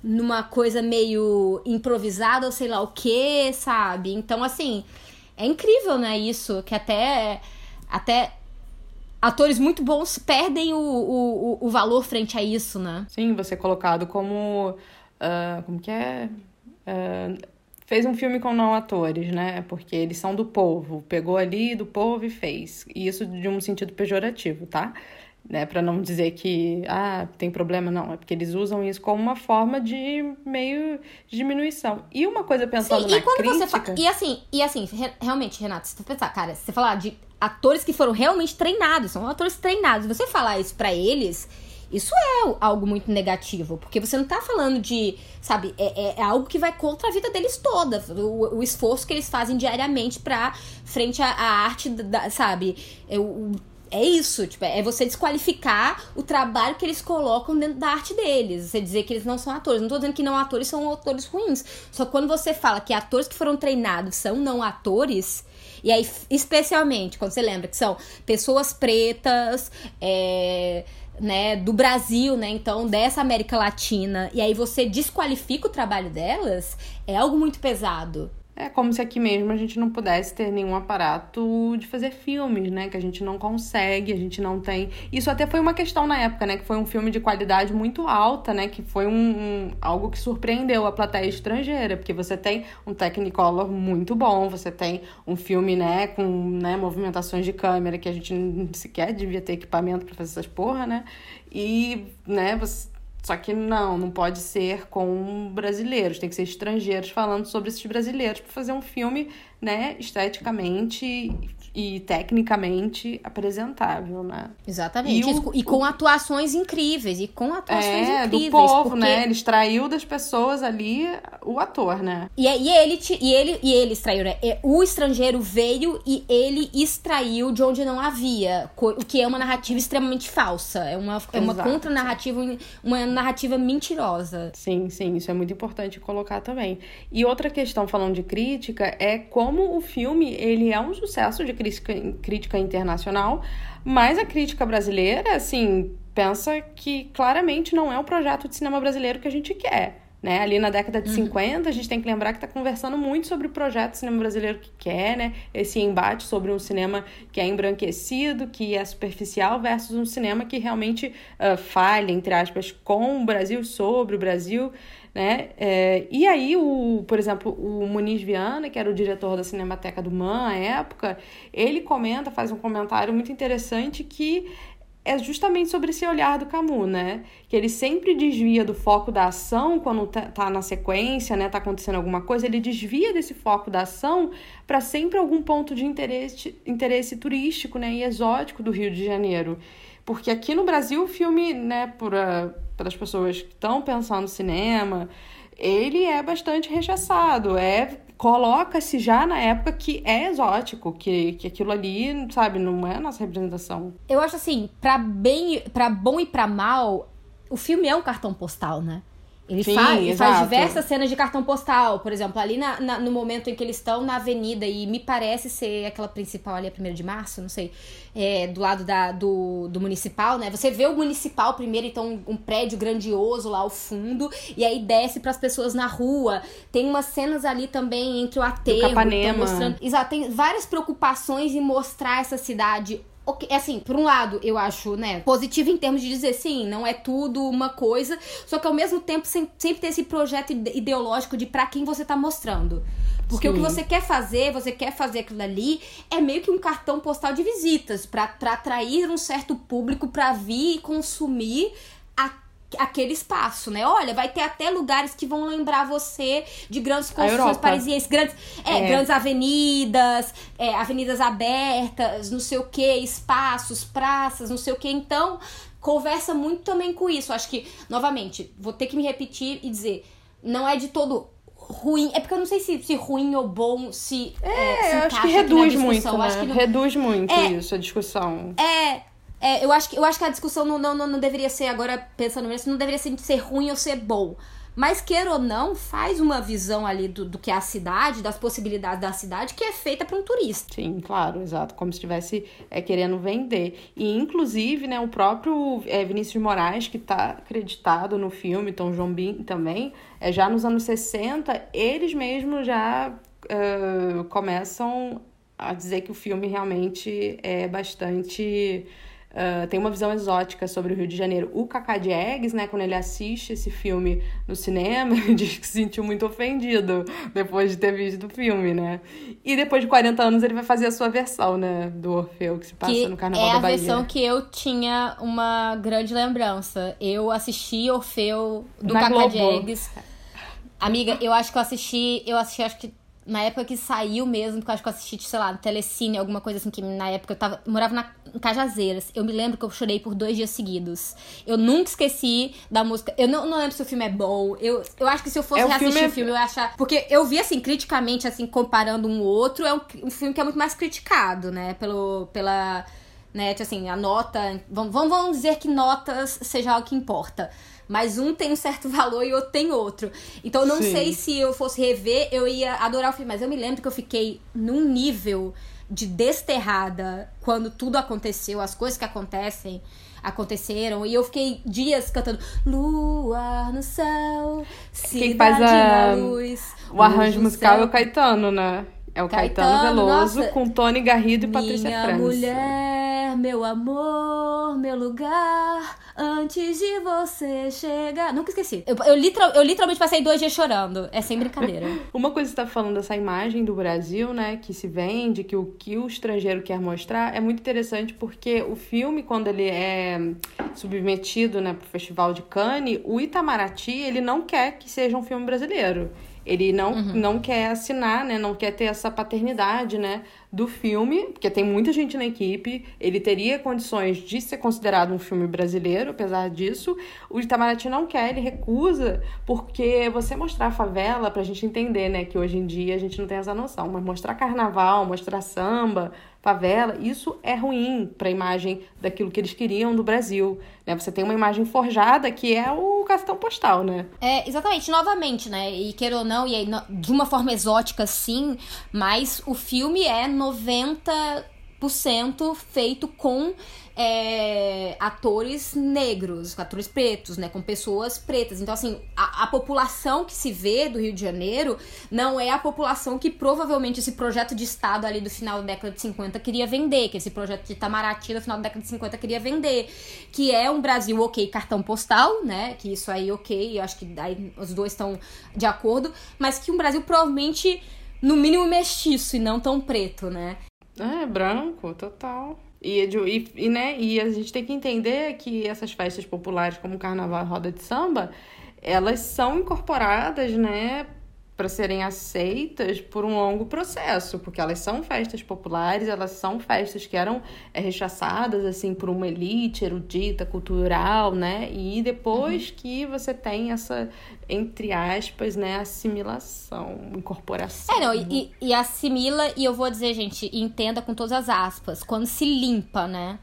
numa coisa meio improvisada ou sei lá o que, sabe? Então, assim, é incrível, né, isso, que até, até atores muito bons perdem o, o, o valor frente a isso, né? Sim, você é colocado como. Uh, como que é? Uh, fez um filme com não atores, né? Porque eles são do povo. Pegou ali do povo e fez. E isso de um sentido pejorativo, tá? Né, para não dizer que ah, tem problema não, é porque eles usam isso como uma forma de meio de diminuição. E uma coisa pensando Sim, na crítica... Você fa... E assim, e assim, re... realmente, Renato, se você pensar, cara, se você falar de atores que foram realmente treinados, são atores treinados, você falar isso para eles, isso é algo muito negativo, porque você não tá falando de, sabe, é, é, é algo que vai contra a vida deles toda, o, o esforço que eles fazem diariamente pra frente à, à arte, da, sabe, é, o, é isso, tipo, é você desqualificar o trabalho que eles colocam dentro da arte deles. Você dizer que eles não são atores. Não tô dizendo que não atores são atores ruins. Só quando você fala que atores que foram treinados são não atores, e aí, especialmente, quando você lembra que são pessoas pretas, é, né, do Brasil, né, então, dessa América Latina, e aí você desqualifica o trabalho delas, é algo muito pesado. É como se aqui mesmo a gente não pudesse ter nenhum aparato de fazer filmes, né? Que a gente não consegue, a gente não tem. Isso até foi uma questão na época, né? Que foi um filme de qualidade muito alta, né? Que foi um, um algo que surpreendeu a plateia estrangeira, porque você tem um Technicolor muito bom, você tem um filme, né? Com né, movimentações de câmera que a gente sequer devia ter equipamento para fazer essas porra, né? E, né? Você só que não, não pode ser com brasileiros, tem que ser estrangeiros falando sobre esses brasileiros para fazer um filme, né, esteticamente e tecnicamente apresentável, né? Exatamente. E, o, e com o... atuações incríveis, e com atuações é, incríveis. do povo, porque... né? Ele extraiu das pessoas ali o ator, né? E, e, ele, e, ele, e ele extraiu, né? O estrangeiro veio e ele extraiu de onde não havia, o que é uma narrativa extremamente falsa. É uma, é uma contra-narrativa, uma narrativa mentirosa. Sim, sim, isso é muito importante colocar também. E outra questão, falando de crítica, é como o filme, ele é um sucesso de crítica, crítica internacional, mas a crítica brasileira, assim, pensa que claramente não é o projeto de cinema brasileiro que a gente quer. Né? Ali na década de uhum. 50, a gente tem que lembrar que está conversando muito sobre o projeto de cinema brasileiro que quer, né? Esse embate sobre um cinema que é embranquecido, que é superficial, versus um cinema que realmente uh, falha, entre aspas, com o Brasil, sobre o Brasil. Né? É, e aí, o, por exemplo, o Muniz Viana, que era o diretor da Cinemateca do MAN à época, ele comenta, faz um comentário muito interessante que é justamente sobre esse olhar do Camus, né? Que ele sempre desvia do foco da ação quando tá, tá na sequência, né? Tá acontecendo alguma coisa, ele desvia desse foco da ação para sempre algum ponto de interesse, interesse turístico, né? E exótico do Rio de Janeiro. Porque aqui no Brasil o filme, né, para as pessoas que estão pensando no cinema, ele é bastante rechaçado, é coloca-se já na época que é exótico, que, que aquilo ali, sabe, não é a nossa representação. Eu acho assim, para bem, para bom e para mal, o filme é um cartão postal, né? Ele, Sim, faz, ele faz diversas cenas de cartão postal, por exemplo, ali na, na- no momento em que eles estão na avenida, e me parece ser aquela principal ali, a 1 de março, não sei, é, do lado da, do, do municipal, né? Você vê o municipal primeiro, então um, um prédio grandioso lá ao fundo, e aí desce para as pessoas na rua. Tem umas cenas ali também entre o aterro, então Capanema. mostrando Exato, tem várias preocupações em mostrar essa cidade. Ok, assim, por um lado, eu acho, né, positivo em termos de dizer sim, não é tudo uma coisa, só que ao mesmo tempo sem- sempre tem esse projeto ide- ideológico de pra quem você tá mostrando. Porque o que Sim. você quer fazer, você quer fazer aquilo ali, é meio que um cartão postal de visitas, pra atrair um certo público pra vir e consumir a- aquele espaço, né? Olha, vai ter até lugares que vão lembrar você de grandes construções parisienses, grandes, é, É. grandes avenidas, é, avenidas abertas, não sei o que, espaços, praças, não sei o que. Então, conversa muito também com isso. Acho que, novamente, vou ter que me repetir e dizer, não é de todo ruim. É porque eu não sei se, se ruim ou bom, se. É, se É, eu acho que reduz muito, né? acho que não- Reduz muito É. isso, a discussão. é, é, eu acho que, eu acho que a discussão não, não, não, deveria ser, agora pensando nisso, não deveria ser, ser ruim ou ser bom. Mas, queira ou não, faz uma visão ali do, do que é a cidade, das possibilidades da cidade, que é feita para um turista. Sim, claro, exato. Como se estivesse é, querendo vender. E, inclusive, né, o próprio é, Vinícius Moraes, que está acreditado no filme, Tom Jobim também, é, já nos anos 60, eles mesmos já eh, começam a dizer que o filme realmente é bastante. Eh, tem uma visão exótica sobre o Rio de Janeiro. O Cacá Diegues, né, quando ele assiste esse filme no cinema, diz que se sentiu muito ofendido depois de ter visto o filme, né? E depois de 40 anos ele vai fazer a sua versão, né, do Orfeu, que se passa que no Carnaval é da a Bahia. versão que eu tinha uma grande lembrança. Eu assisti Orfeu do Na Cacá Globo. Diegues. Amiga, eu acho que eu assisti, eu assisti, acho que na época que saiu mesmo, porque eu acho que eu assisti, sei lá, no Telecine, alguma coisa assim, que na época eu tava, morava na, em Cajazeiras. Eu me lembro que eu chorei por dois dias seguidos. Eu nunca esqueci da música. Eu não, não lembro se o filme é bom. Eu, eu acho que se eu fosse É, o reassistir filme é- o filme, eu ia achar. Porque eu vi, assim, criticamente, assim, comparando um outro, é um, um filme que é muito mais criticado, né? Pelo, pela. Né, tipo assim, a nota. Vamos, vamos vamos dizer que notas seja algo que importa. Mas um tem um certo valor e outro tem outro. Então eu não Sim. sei se eu fosse rever, eu ia adorar o filme. Mas eu me lembro que eu fiquei num nível de desterrada quando tudo aconteceu, as coisas que acontecem aconteceram. E eu fiquei dias cantando Lua no céu, Quem faz a- luz. O arranjo musical céu. é o Caetano, né? É o Caetano, Caetano, Veloso nossa. com Tony Garrido e Patrícia Minha França. mulher, meu amor, meu lugar, antes de você chegar. Nunca esqueci. Eu, eu, literal- eu literalmente passei dois dias chorando. É sem brincadeira. Uma coisa que você tá falando dessa imagem do Brasil, né, que se vende, que o que o estrangeiro quer mostrar, é muito interessante porque o filme, quando ele é submetido, né, pro Festival de Cannes, o Itamaraty, ele não quer que seja um filme brasileiro. Ele não, não quer assinar, né, não quer ter essa paternidade, né, do filme, porque tem muita gente na equipe, ele teria condições de ser considerado um filme brasileiro, apesar disso. O Itamaraty não quer, ele recusa, porque você mostrar a favela, pra gente entender, né, que hoje em dia a gente não tem essa noção, mas mostrar carnaval, mostrar samba, favela, isso é ruim pra imagem daquilo que eles queriam do Brasil, né? Você tem uma imagem forjada que é o cartão postal, né? É, exatamente, novamente, né? E queira ou não, e aí, de uma forma exótica, sim, mas o filme é 90% feito com é, atores negros, atores pretos, né? Com pessoas pretas. Então, assim, a, a população que se vê do Rio de Janeiro não é a população que provavelmente esse projeto de Estado ali do final da década de 50 queria vender, que esse projeto de Itamaraty do final da década de 50 queria vender, que é um Brasil ok, cartão postal, né? Que isso aí ok, eu acho que os dois estão de acordo, mas que um Brasil provavelmente, no mínimo, mestiço e não tão preto, né? É, branco, total. E, e, e, né, e a gente tem que entender que essas festas populares, como o carnaval e roda de samba, elas são incorporadas, né, para serem aceitas por um longo processo, porque elas são festas populares, elas são festas que eram é, rechaçadas assim por uma elite erudita, cultural, né? E depois uhum. que você tem essa entre aspas, né, assimilação, incorporação. É, não, e, e assimila, e eu vou dizer, gente, entenda com todas as aspas, quando se limpa, né?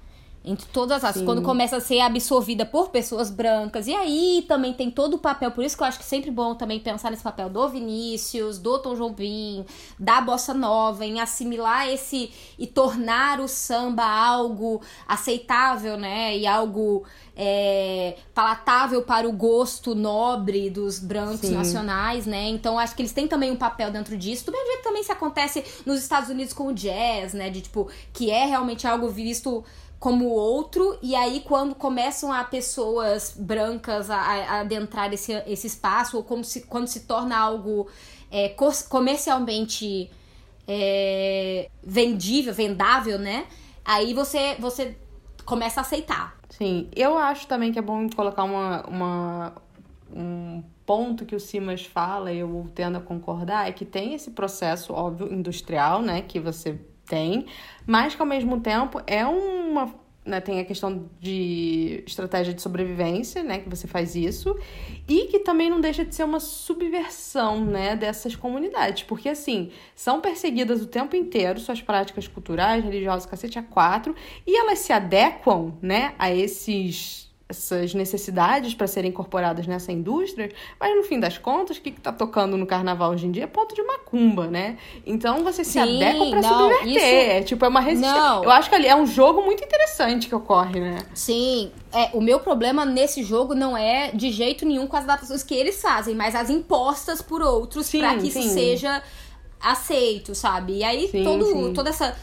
Entre todas as quando começa a ser absorvida por pessoas brancas. E aí também tem todo o papel, por isso que eu acho que é sempre bom também pensar nesse papel do Vinícius, do Tom Jobim, da bossa nova, em assimilar esse e tornar o samba algo aceitável, né? E algo é, palatável para o gosto nobre dos brancos Sim. nacionais, né? Então acho que eles têm também um papel dentro disso. Do mesmo jeito também se acontece nos Estados Unidos com o jazz, né? De tipo, que é realmente algo visto como outro, e aí quando começam a pessoas brancas a, a adentrar esse, esse espaço, ou como se, quando se torna algo é, comercialmente é, vendível, vendável, né? Aí você, você começa a aceitar. Sim, eu acho também que é bom colocar uma, uma, um ponto que o Simas fala, e eu tendo a concordar, é que tem esse processo, óbvio, industrial, né, que você tem, mas que ao mesmo tempo é uma. Né, tem a questão de estratégia de sobrevivência, né, que você faz isso, e que também não deixa de ser uma subversão, né, dessas comunidades, porque assim, são perseguidas o tempo inteiro suas práticas culturais, religiosas, cacete a quatro, e elas se adequam, né, a esses essas necessidades para serem incorporadas nessa indústria, mas no fim das contas, o que está tocando no carnaval hoje em dia é ponto de macumba, né? Então você se Sim, adequa para subverter. Isso... É tipo, é uma resistência. Não. Eu acho que ali é um jogo muito interessante que ocorre, né? Sim. É, o meu problema nesse jogo não é de jeito nenhum com as adaptações que eles fazem, mas as impostas por outros para que sim. isso seja aceito, sabe? E aí sim, todo, sim. toda essa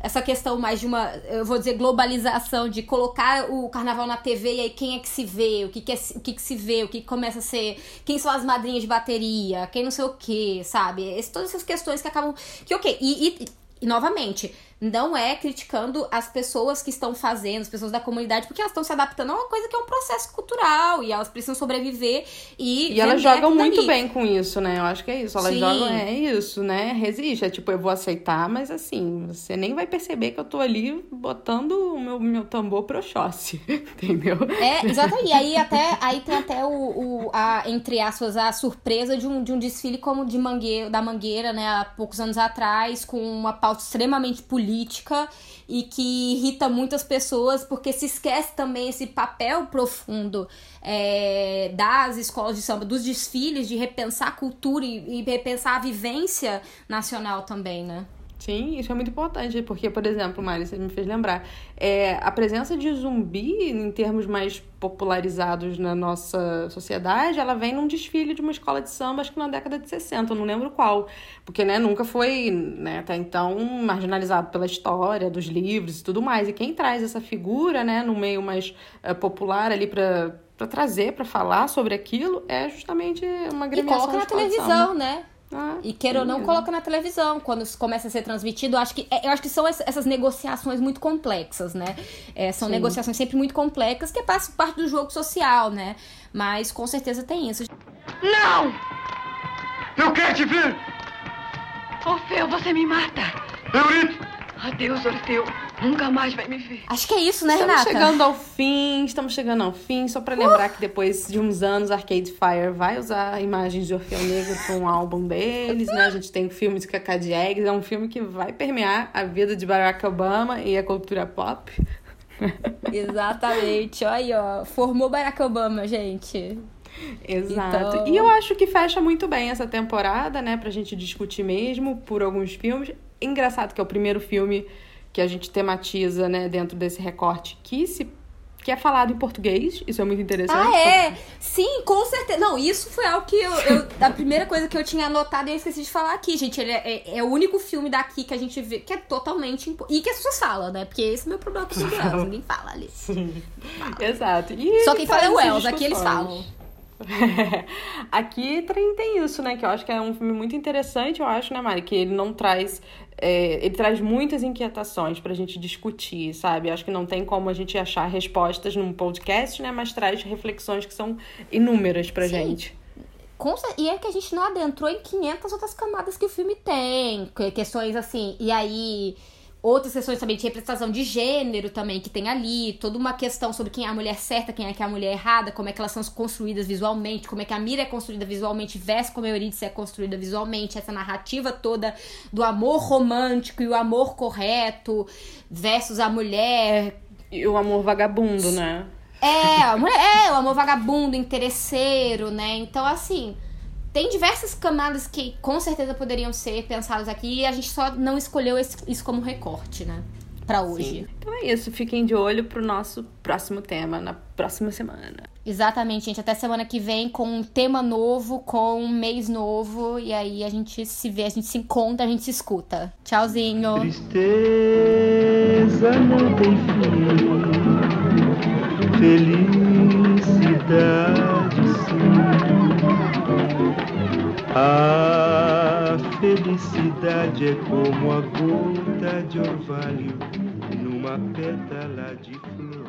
essa questão mais de uma, eu vou dizer, globalização, de colocar o carnaval na TV e aí quem é que se vê, o que, que, é, o que, que se vê, o que, que começa a ser, quem são as madrinhas de bateria, quem não sei o que, sabe? Esse, todas essas questões que acabam. Que ok, e, e, e novamente, não é criticando as pessoas que estão fazendo, as pessoas da comunidade, porque elas estão se adaptando a uma coisa que é um processo cultural e elas precisam sobreviver e. E elas jogam muito bem com isso, né? Eu acho que é isso. Elas Sim. jogam, é isso, né? Resiste. É tipo, eu vou aceitar, mas assim, você nem vai perceber que eu tô ali botando o meu, meu tambor pro Oxóssi, entendeu? É, exatamente. E aí até aí tem até o, o a, entre aspas, a surpresa de um, de um desfile como de mangueira, da Mangueira, né, há poucos anos atrás, com uma pauta extremamente política política e que irrita muitas pessoas porque se esquece também esse papel profundo é, das escolas de samba, dos desfiles, de repensar a cultura e, e repensar a vivência nacional também, né? Sim, isso é muito importante, porque, por exemplo, Mari, você me fez lembrar, é, a presença de zumbi, em termos mais popularizados na nossa sociedade, ela vem num desfile de uma escola de samba, acho que na década de 60, eu não lembro qual, porque, né, nunca foi, né, até então, marginalizado pela história, dos livros e tudo mais, e quem traz essa figura, né, no meio mais uh, popular ali para para trazer, para falar sobre aquilo, é justamente uma agremiação E coloca na televisão, né? Ah, e queira ou não, coloca na televisão. Quando começa a ser transmitido, eu acho que, é, eu acho que são essas negociações muito complexas, né? É, são Sim. negociações sempre muito complexas, que é parte do jogo social, né? Mas com certeza tem isso. Não! Eu quero te ver! Orfeu, você me mata! Eurito! Adeus, Orfeu. Nunca mais vai me ver. Acho que é isso, né, estamos Renata? Estamos chegando ao fim, estamos chegando ao fim. Só para lembrar uh! que depois de uns anos, Arcade Fire vai usar imagens de Orfeu Negro para um álbum deles, né? A gente tem o filme de Cacá Eggs, é um filme que vai permear a vida de Barack Obama e a cultura pop. Exatamente. Olha aí, ó. Formou Barack Obama, gente. Exato. Então... E eu acho que fecha muito bem essa temporada, né? Pra gente discutir mesmo por alguns filmes. Engraçado que é o primeiro filme que a gente tematiza, né, dentro desse recorte que se que é falado em português, isso é muito interessante. Ah, é? Sim, com certeza. Não, isso foi algo que eu, eu a primeira coisa que eu tinha anotado e eu esqueci de falar aqui, gente. Ele é, é, é, o único filme daqui que a gente vê que é totalmente. E que as pessoas falam, né? Porque esse é o meu problema com os ninguém fala ali. Sim. Fala. Exato. E Só quem fala é o Wells, aqui eles falam. Aqui tem, tem isso, né? Que eu acho que é um filme muito interessante, eu acho, né, Mari? Que ele não traz. É, ele traz muitas inquietações pra gente discutir, sabe? Acho que não tem como a gente achar respostas num podcast, né? Mas traz reflexões que são inúmeras pra Sim. gente. E é que a gente não adentrou em 500 outras camadas que o filme tem. que- Questões assim, e aí outras questões também de representação de gênero também que tem ali, toda uma questão sobre quem é a mulher certa, quem é que é a mulher errada, como é que elas são construídas visualmente, como é que a Mira é construída visualmente versus como a Eurídice é construída visualmente, essa narrativa toda do amor romântico e o amor correto versus a mulher E o amor vagabundo, né? é, a mulher, é, o amor vagabundo, interesseiro, né? Então, assim, tem diversas camadas que com certeza poderiam ser pensadas aqui e a gente só não escolheu esse- isso como recorte, né? Pra hoje. Então é isso, fiquem de olho pro nosso próximo tema na próxima semana. Exatamente, gente. Até semana que vem com um tema novo, com um mês novo. E aí a gente se vê, a gente se encontra, a gente se escuta. Tchauzinho. Tristeza não tem fim, felicidade A felicidade é como a gota de orvalho numa pétala de flor.